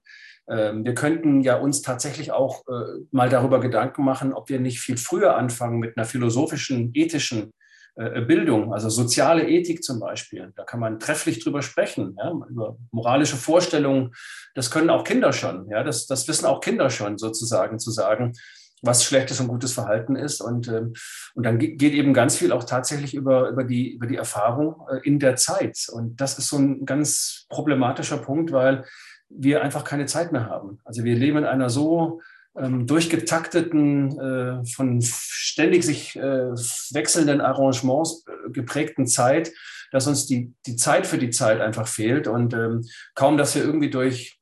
Ähm, wir könnten ja uns tatsächlich auch äh, mal darüber Gedanken machen, ob wir nicht viel früher anfangen mit einer philosophischen, ethischen äh, Bildung, also soziale Ethik zum Beispiel. Da kann man trefflich drüber sprechen, ja, über moralische Vorstellungen. Das können auch Kinder schon. Ja, das, das wissen auch Kinder schon sozusagen zu sagen, was schlechtes und gutes Verhalten ist. Und, ähm, und dann geht eben ganz viel auch tatsächlich über, über, die, über die Erfahrung äh, in der Zeit. Und das ist so ein ganz problematischer Punkt, weil wir einfach keine Zeit mehr haben. Also wir leben in einer so ähm, durchgetakteten, äh, von ständig sich äh, wechselnden Arrangements äh, geprägten Zeit, dass uns die, die Zeit für die Zeit einfach fehlt und ähm, kaum, dass wir irgendwie durch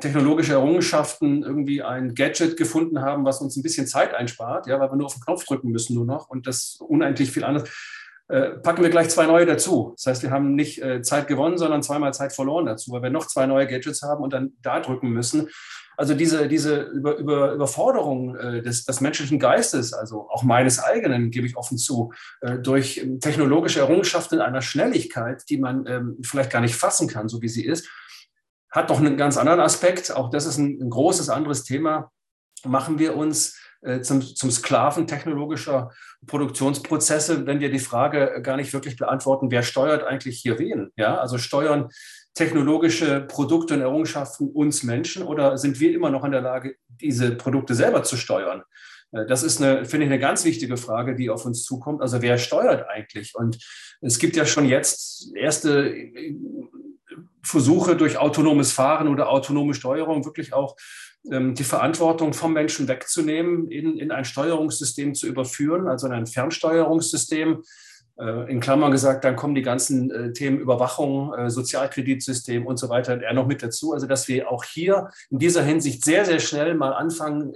technologische Errungenschaften irgendwie ein Gadget gefunden haben, was uns ein bisschen Zeit einspart, ja, weil wir nur auf den Knopf drücken müssen nur noch und das unendlich viel anders. Äh, packen wir gleich zwei neue dazu. Das heißt, wir haben nicht äh, Zeit gewonnen, sondern zweimal Zeit verloren dazu, weil wir noch zwei neue Gadgets haben und dann da drücken müssen. Also diese, diese Über, Über, Überforderung äh, des, des menschlichen Geistes, also auch meines eigenen, gebe ich offen zu, äh, durch ähm, technologische Errungenschaften in einer Schnelligkeit, die man ähm, vielleicht gar nicht fassen kann, so wie sie ist, hat doch einen ganz anderen Aspekt. Auch das ist ein, ein großes anderes Thema. Machen wir uns äh, zum, zum Sklaven technologischer Produktionsprozesse, wenn wir die Frage gar nicht wirklich beantworten, wer steuert eigentlich hier wen? Ja, also steuern technologische Produkte und Errungenschaften uns Menschen oder sind wir immer noch in der Lage, diese Produkte selber zu steuern? Äh, das ist eine, finde ich, eine ganz wichtige Frage, die auf uns zukommt. Also wer steuert eigentlich? Und es gibt ja schon jetzt erste äh, Versuche durch autonomes Fahren oder autonome Steuerung wirklich auch ähm, die Verantwortung vom Menschen wegzunehmen, in, in ein Steuerungssystem zu überführen, also in ein Fernsteuerungssystem, in Klammern gesagt, dann kommen die ganzen äh, Themen Überwachung, äh, Sozialkreditsystem und so weiter eher noch mit dazu. Also dass wir auch hier in dieser Hinsicht sehr, sehr schnell mal anfangen,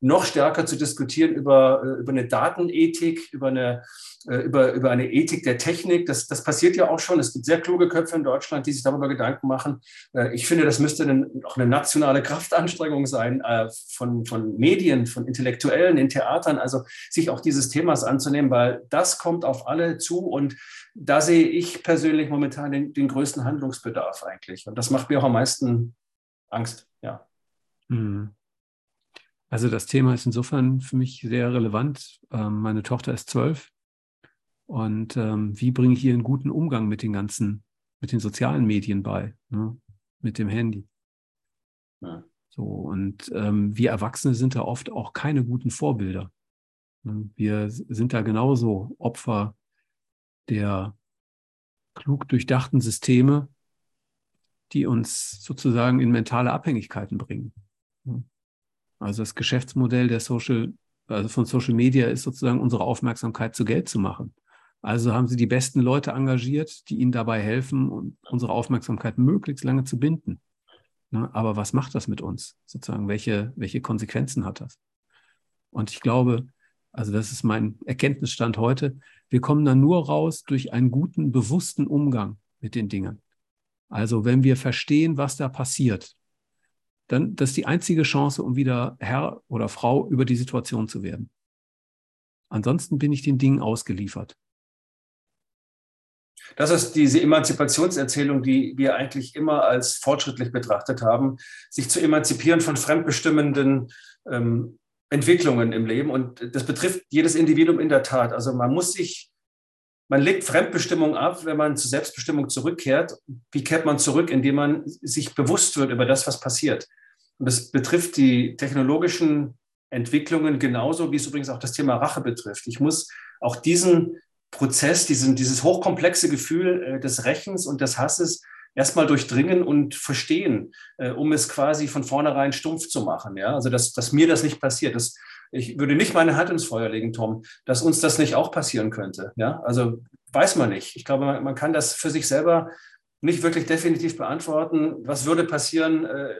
noch stärker zu diskutieren über, über eine Datenethik, über eine äh, über, über eine Ethik der Technik. Das, das passiert ja auch schon. Es gibt sehr kluge Köpfe in Deutschland, die sich darüber Gedanken machen. Äh, ich finde, das müsste auch eine nationale Kraftanstrengung sein äh, von, von Medien, von Intellektuellen in Theatern, also sich auch dieses Themas anzunehmen, weil das kommt auf alle zu und da sehe ich persönlich momentan den, den größten Handlungsbedarf eigentlich. Und das macht mir auch am meisten Angst, ja. Hm. Also das Thema ist insofern für mich sehr relevant. Ähm, meine Tochter ist zwölf und ähm, wie bringe ich ihr einen guten Umgang mit den ganzen, mit den sozialen Medien bei, ne? mit dem Handy? Ja. So, und ähm, wir Erwachsene sind da oft auch keine guten Vorbilder. Ne? Wir sind da genauso Opfer der klug durchdachten Systeme, die uns sozusagen in mentale Abhängigkeiten bringen. Ne? Also das Geschäftsmodell der Social, also von Social Media ist sozusagen unsere Aufmerksamkeit zu Geld zu machen. Also haben sie die besten Leute engagiert, die ihnen dabei helfen, unsere Aufmerksamkeit möglichst lange zu binden. Ne? Aber was macht das mit uns? Sozusagen, welche, welche Konsequenzen hat das? Und ich glaube, also das ist mein Erkenntnisstand heute, wir kommen da nur raus durch einen guten, bewussten Umgang mit den Dingen. Also wenn wir verstehen, was da passiert, dann das ist die einzige Chance, um wieder Herr oder Frau über die Situation zu werden. Ansonsten bin ich den Dingen ausgeliefert. Das ist diese Emanzipationserzählung, die wir eigentlich immer als fortschrittlich betrachtet haben, sich zu emanzipieren von fremdbestimmenden ähm, Entwicklungen im Leben. Und das betrifft jedes Individuum in der Tat. Also man muss sich, man legt Fremdbestimmung ab, wenn man zur Selbstbestimmung zurückkehrt. Wie kehrt man zurück? Indem man sich bewusst wird über das, was passiert. Und das betrifft die technologischen Entwicklungen genauso, wie es übrigens auch das Thema Rache betrifft. Ich muss auch diesen Prozess, diesen, dieses hochkomplexe Gefühl äh, des Rächens und des Hasses erstmal durchdringen und verstehen, äh, um es quasi von vornherein stumpf zu machen. Ja? Also, dass, dass mir das nicht passiert. Das, ich würde nicht meine Hand ins Feuer legen, Tom, dass uns das nicht auch passieren könnte. Ja? Also weiß man nicht. Ich glaube, man, man kann das für sich selber nicht wirklich definitiv beantworten. Was würde passieren? Äh,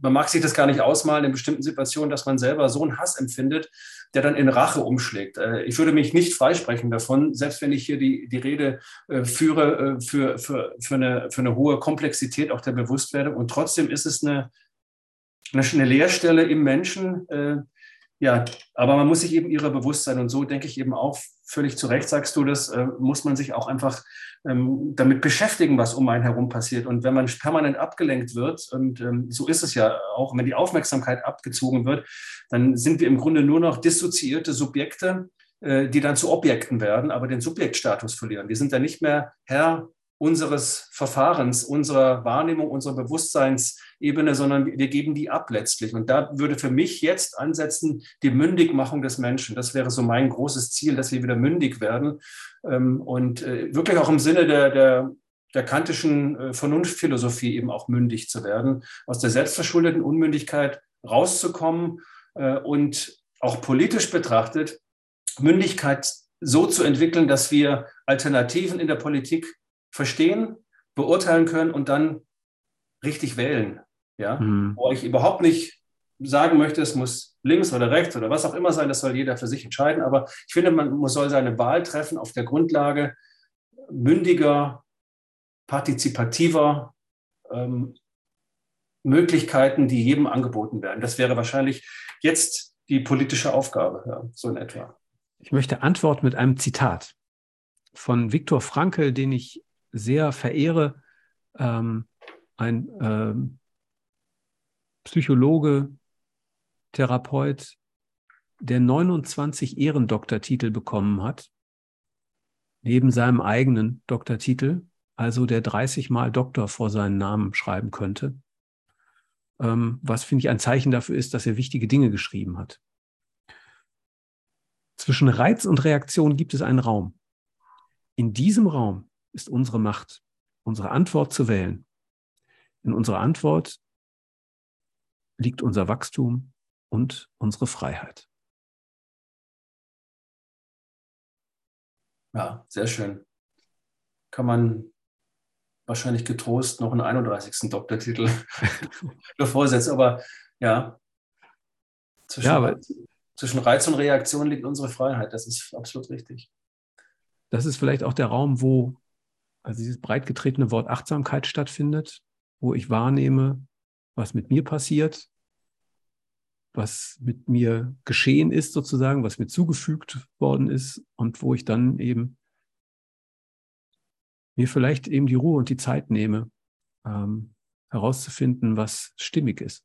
man mag sich das gar nicht ausmalen in bestimmten Situationen, dass man selber so einen Hass empfindet, der dann in Rache umschlägt. Äh, ich würde mich nicht freisprechen davon, selbst wenn ich hier die, die Rede äh, führe äh, für, für, für, eine, für eine hohe Komplexität auch der Bewusstwerdung. Und trotzdem ist es eine, eine Leerstelle im Menschen, ja, aber man muss sich eben ihrer bewusst sein. Und so denke ich eben auch, völlig zu Recht sagst du das, äh, muss man sich auch einfach ähm, damit beschäftigen, was um einen herum passiert. Und wenn man permanent abgelenkt wird, und ähm, so ist es ja auch, wenn die Aufmerksamkeit abgezogen wird, dann sind wir im Grunde nur noch dissoziierte Subjekte, äh, die dann zu Objekten werden, aber den Subjektstatus verlieren. Wir sind dann nicht mehr Herr unseres Verfahrens, unserer Wahrnehmung, unserer Bewusstseinsebene, sondern wir geben die ab letztlich. Und da würde für mich jetzt ansetzen die Mündigmachung des Menschen. Das wäre so mein großes Ziel, dass wir wieder mündig werden ähm, und äh, wirklich auch im Sinne der, der, der kantischen äh, Vernunftphilosophie eben auch mündig zu werden, aus der selbstverschuldeten Unmündigkeit rauszukommen äh, und auch politisch betrachtet Mündigkeit so zu entwickeln, dass wir Alternativen in der Politik verstehen, beurteilen können und dann richtig wählen. Ja? Mhm. Wo ich überhaupt nicht sagen möchte, es muss links oder rechts oder was auch immer sein, das soll jeder für sich entscheiden. Aber ich finde, man soll seine Wahl treffen auf der Grundlage mündiger, partizipativer ähm, Möglichkeiten, die jedem angeboten werden. Das wäre wahrscheinlich jetzt die politische Aufgabe, ja, so in etwa. Ich möchte antworten mit einem Zitat von Viktor Frankl, den ich sehr verehre, ähm, ein ähm, Psychologe, Therapeut, der 29 Ehrendoktortitel bekommen hat, neben seinem eigenen Doktortitel, also der 30 Mal Doktor vor seinen Namen schreiben könnte, ähm, was finde ich ein Zeichen dafür ist, dass er wichtige Dinge geschrieben hat. Zwischen Reiz und Reaktion gibt es einen Raum. In diesem Raum ist unsere Macht, unsere Antwort zu wählen. In unserer Antwort liegt unser Wachstum und unsere Freiheit. Ja, sehr schön. Kann man wahrscheinlich getrost noch einen 31. Doktortitel davor setzen, aber ja, zwischen, ja, aber zwischen Reiz und Reaktion liegt unsere Freiheit. Das ist absolut richtig. Das ist vielleicht auch der Raum, wo also dieses breit getretene Wort Achtsamkeit stattfindet, wo ich wahrnehme, was mit mir passiert, was mit mir geschehen ist sozusagen, was mir zugefügt worden ist und wo ich dann eben mir vielleicht eben die Ruhe und die Zeit nehme, ähm, herauszufinden, was stimmig ist,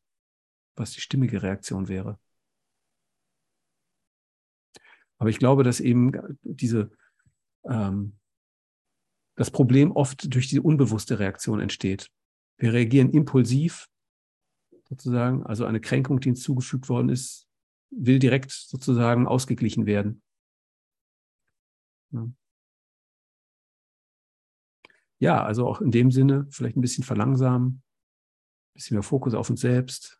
was die stimmige Reaktion wäre. Aber ich glaube, dass eben diese ähm, das Problem oft durch die unbewusste Reaktion entsteht. Wir reagieren impulsiv, sozusagen, also eine Kränkung, die uns zugefügt worden ist, will direkt sozusagen ausgeglichen werden. Ja. also auch in dem Sinne vielleicht ein bisschen verlangsamen, ein bisschen mehr Fokus auf uns selbst.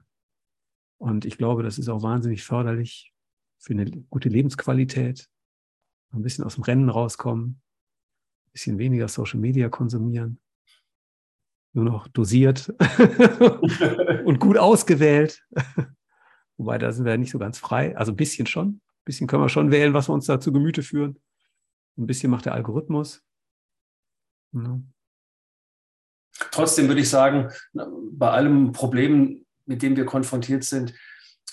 Und ich glaube, das ist auch wahnsinnig förderlich für eine gute Lebensqualität. Ein bisschen aus dem Rennen rauskommen, bisschen weniger Social Media konsumieren, nur noch dosiert und gut ausgewählt. Wobei da sind wir ja nicht so ganz frei. Also ein bisschen schon. Ein bisschen können wir schon wählen, was wir uns da zu Gemüte führen. Ein bisschen macht der Algorithmus. Ja. Trotzdem würde ich sagen, bei allem Problem, mit dem wir konfrontiert sind,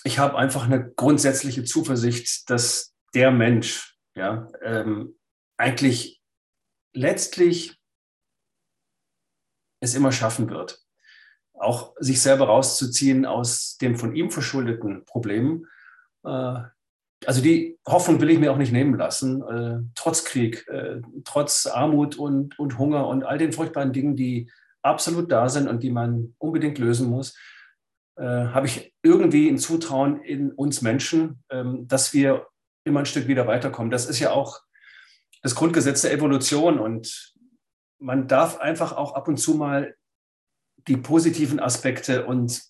ich habe einfach eine grundsätzliche Zuversicht, dass der Mensch ja, ähm, eigentlich letztlich es immer schaffen wird, auch sich selber rauszuziehen aus dem von ihm verschuldeten Problem. Äh, also die Hoffnung will ich mir auch nicht nehmen lassen, äh, trotz Krieg, äh, trotz Armut und, und Hunger und all den furchtbaren Dingen, die absolut da sind und die man unbedingt lösen muss, habe ich irgendwie ein Zutrauen in uns Menschen, ähm, dass wir immer ein Stück wieder weiterkommen. Das ist ja auch das Grundgesetz der Evolution und man darf einfach auch ab und zu mal die positiven Aspekte und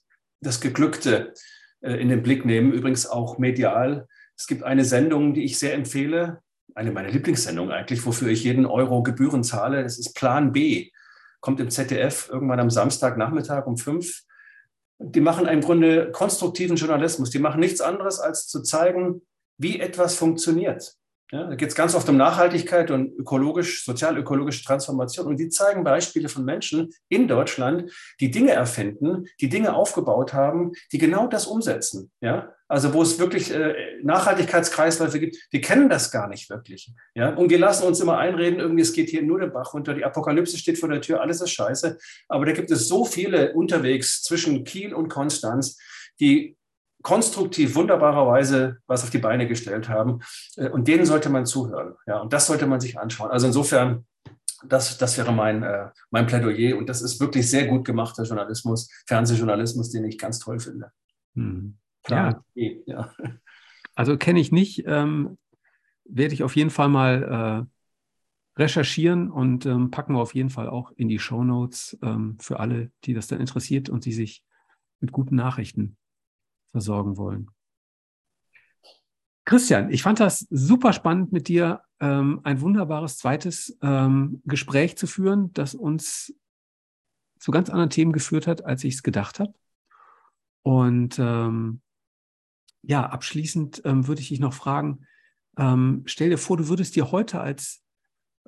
das Geglückte äh, in den Blick nehmen, übrigens auch medial. Es gibt eine Sendung, die ich sehr empfehle, eine meiner Lieblingssendungen eigentlich, wofür ich jeden Euro Gebühren zahle. Das ist Plan B, kommt im ZDF irgendwann am Samstagnachmittag um fünf. Die machen im Grunde konstruktiven Journalismus. Die machen nichts anderes, als zu zeigen, wie etwas funktioniert. Ja, da geht es ganz oft um Nachhaltigkeit und ökologisch, sozial-ökologische Transformation. Und die zeigen Beispiele von Menschen in Deutschland, die Dinge erfinden, die Dinge aufgebaut haben, die genau das umsetzen. Ja, also wo es wirklich äh, Nachhaltigkeitskreisläufe gibt, die kennen das gar nicht wirklich. Ja, und wir lassen uns immer einreden, irgendwie es geht hier nur den Bach runter, die Apokalypse steht vor der Tür, alles ist scheiße. Aber da gibt es so viele unterwegs zwischen Kiel und Konstanz, die konstruktiv wunderbarerweise was auf die Beine gestellt haben. Äh, und denen sollte man zuhören. Ja, und das sollte man sich anschauen. Also insofern, das, das wäre mein, äh, mein Plädoyer. Und das ist wirklich sehr gut gemachter Journalismus, Fernsehjournalismus, den ich ganz toll finde. Hm. Ja. ja. Also kenne ich nicht, ähm, werde ich auf jeden Fall mal äh, recherchieren und ähm, packen wir auf jeden Fall auch in die Show Notes ähm, für alle, die das dann interessiert und die sich mit guten Nachrichten versorgen wollen. Christian, ich fand das super spannend mit dir, ähm, ein wunderbares zweites ähm, Gespräch zu führen, das uns zu ganz anderen Themen geführt hat, als ich es gedacht habe. Und ähm, ja, abschließend ähm, würde ich dich noch fragen, ähm, stell dir vor, du würdest dir heute als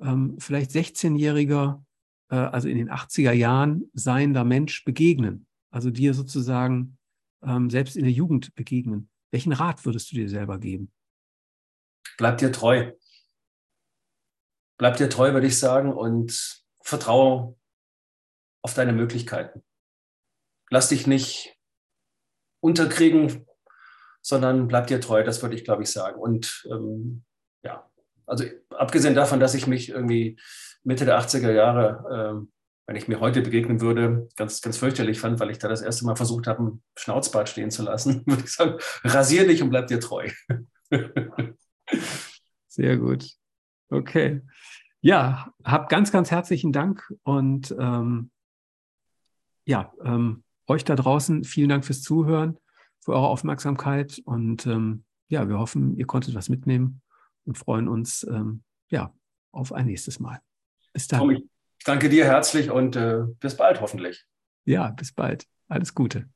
ähm, vielleicht 16-jähriger, äh, also in den 80er Jahren seiender Mensch begegnen. Also dir sozusagen ähm, selbst in der Jugend begegnen. Welchen Rat würdest du dir selber geben? Bleib dir treu. Bleib dir treu, würde ich sagen, und vertraue auf deine Möglichkeiten. Lass dich nicht unterkriegen, sondern bleib dir treu, das würde ich, glaube ich, sagen. Und ähm, ja, also abgesehen davon, dass ich mich irgendwie Mitte der 80er Jahre ähm, wenn ich mir heute begegnen würde, ganz, ganz fürchterlich fand, weil ich da das erste Mal versucht habe, ein Schnauzbart stehen zu lassen, würde ich sagen, rasier dich und bleib dir treu. Sehr gut. Okay. Ja, hab ganz, ganz herzlichen Dank und ähm, ja, ähm, euch da draußen vielen Dank fürs Zuhören, für eure Aufmerksamkeit und ähm, ja, wir hoffen, ihr konntet was mitnehmen und freuen uns ähm, ja auf ein nächstes Mal. Bis dann. Ich danke dir herzlich und äh, bis bald hoffentlich. Ja, bis bald. Alles Gute.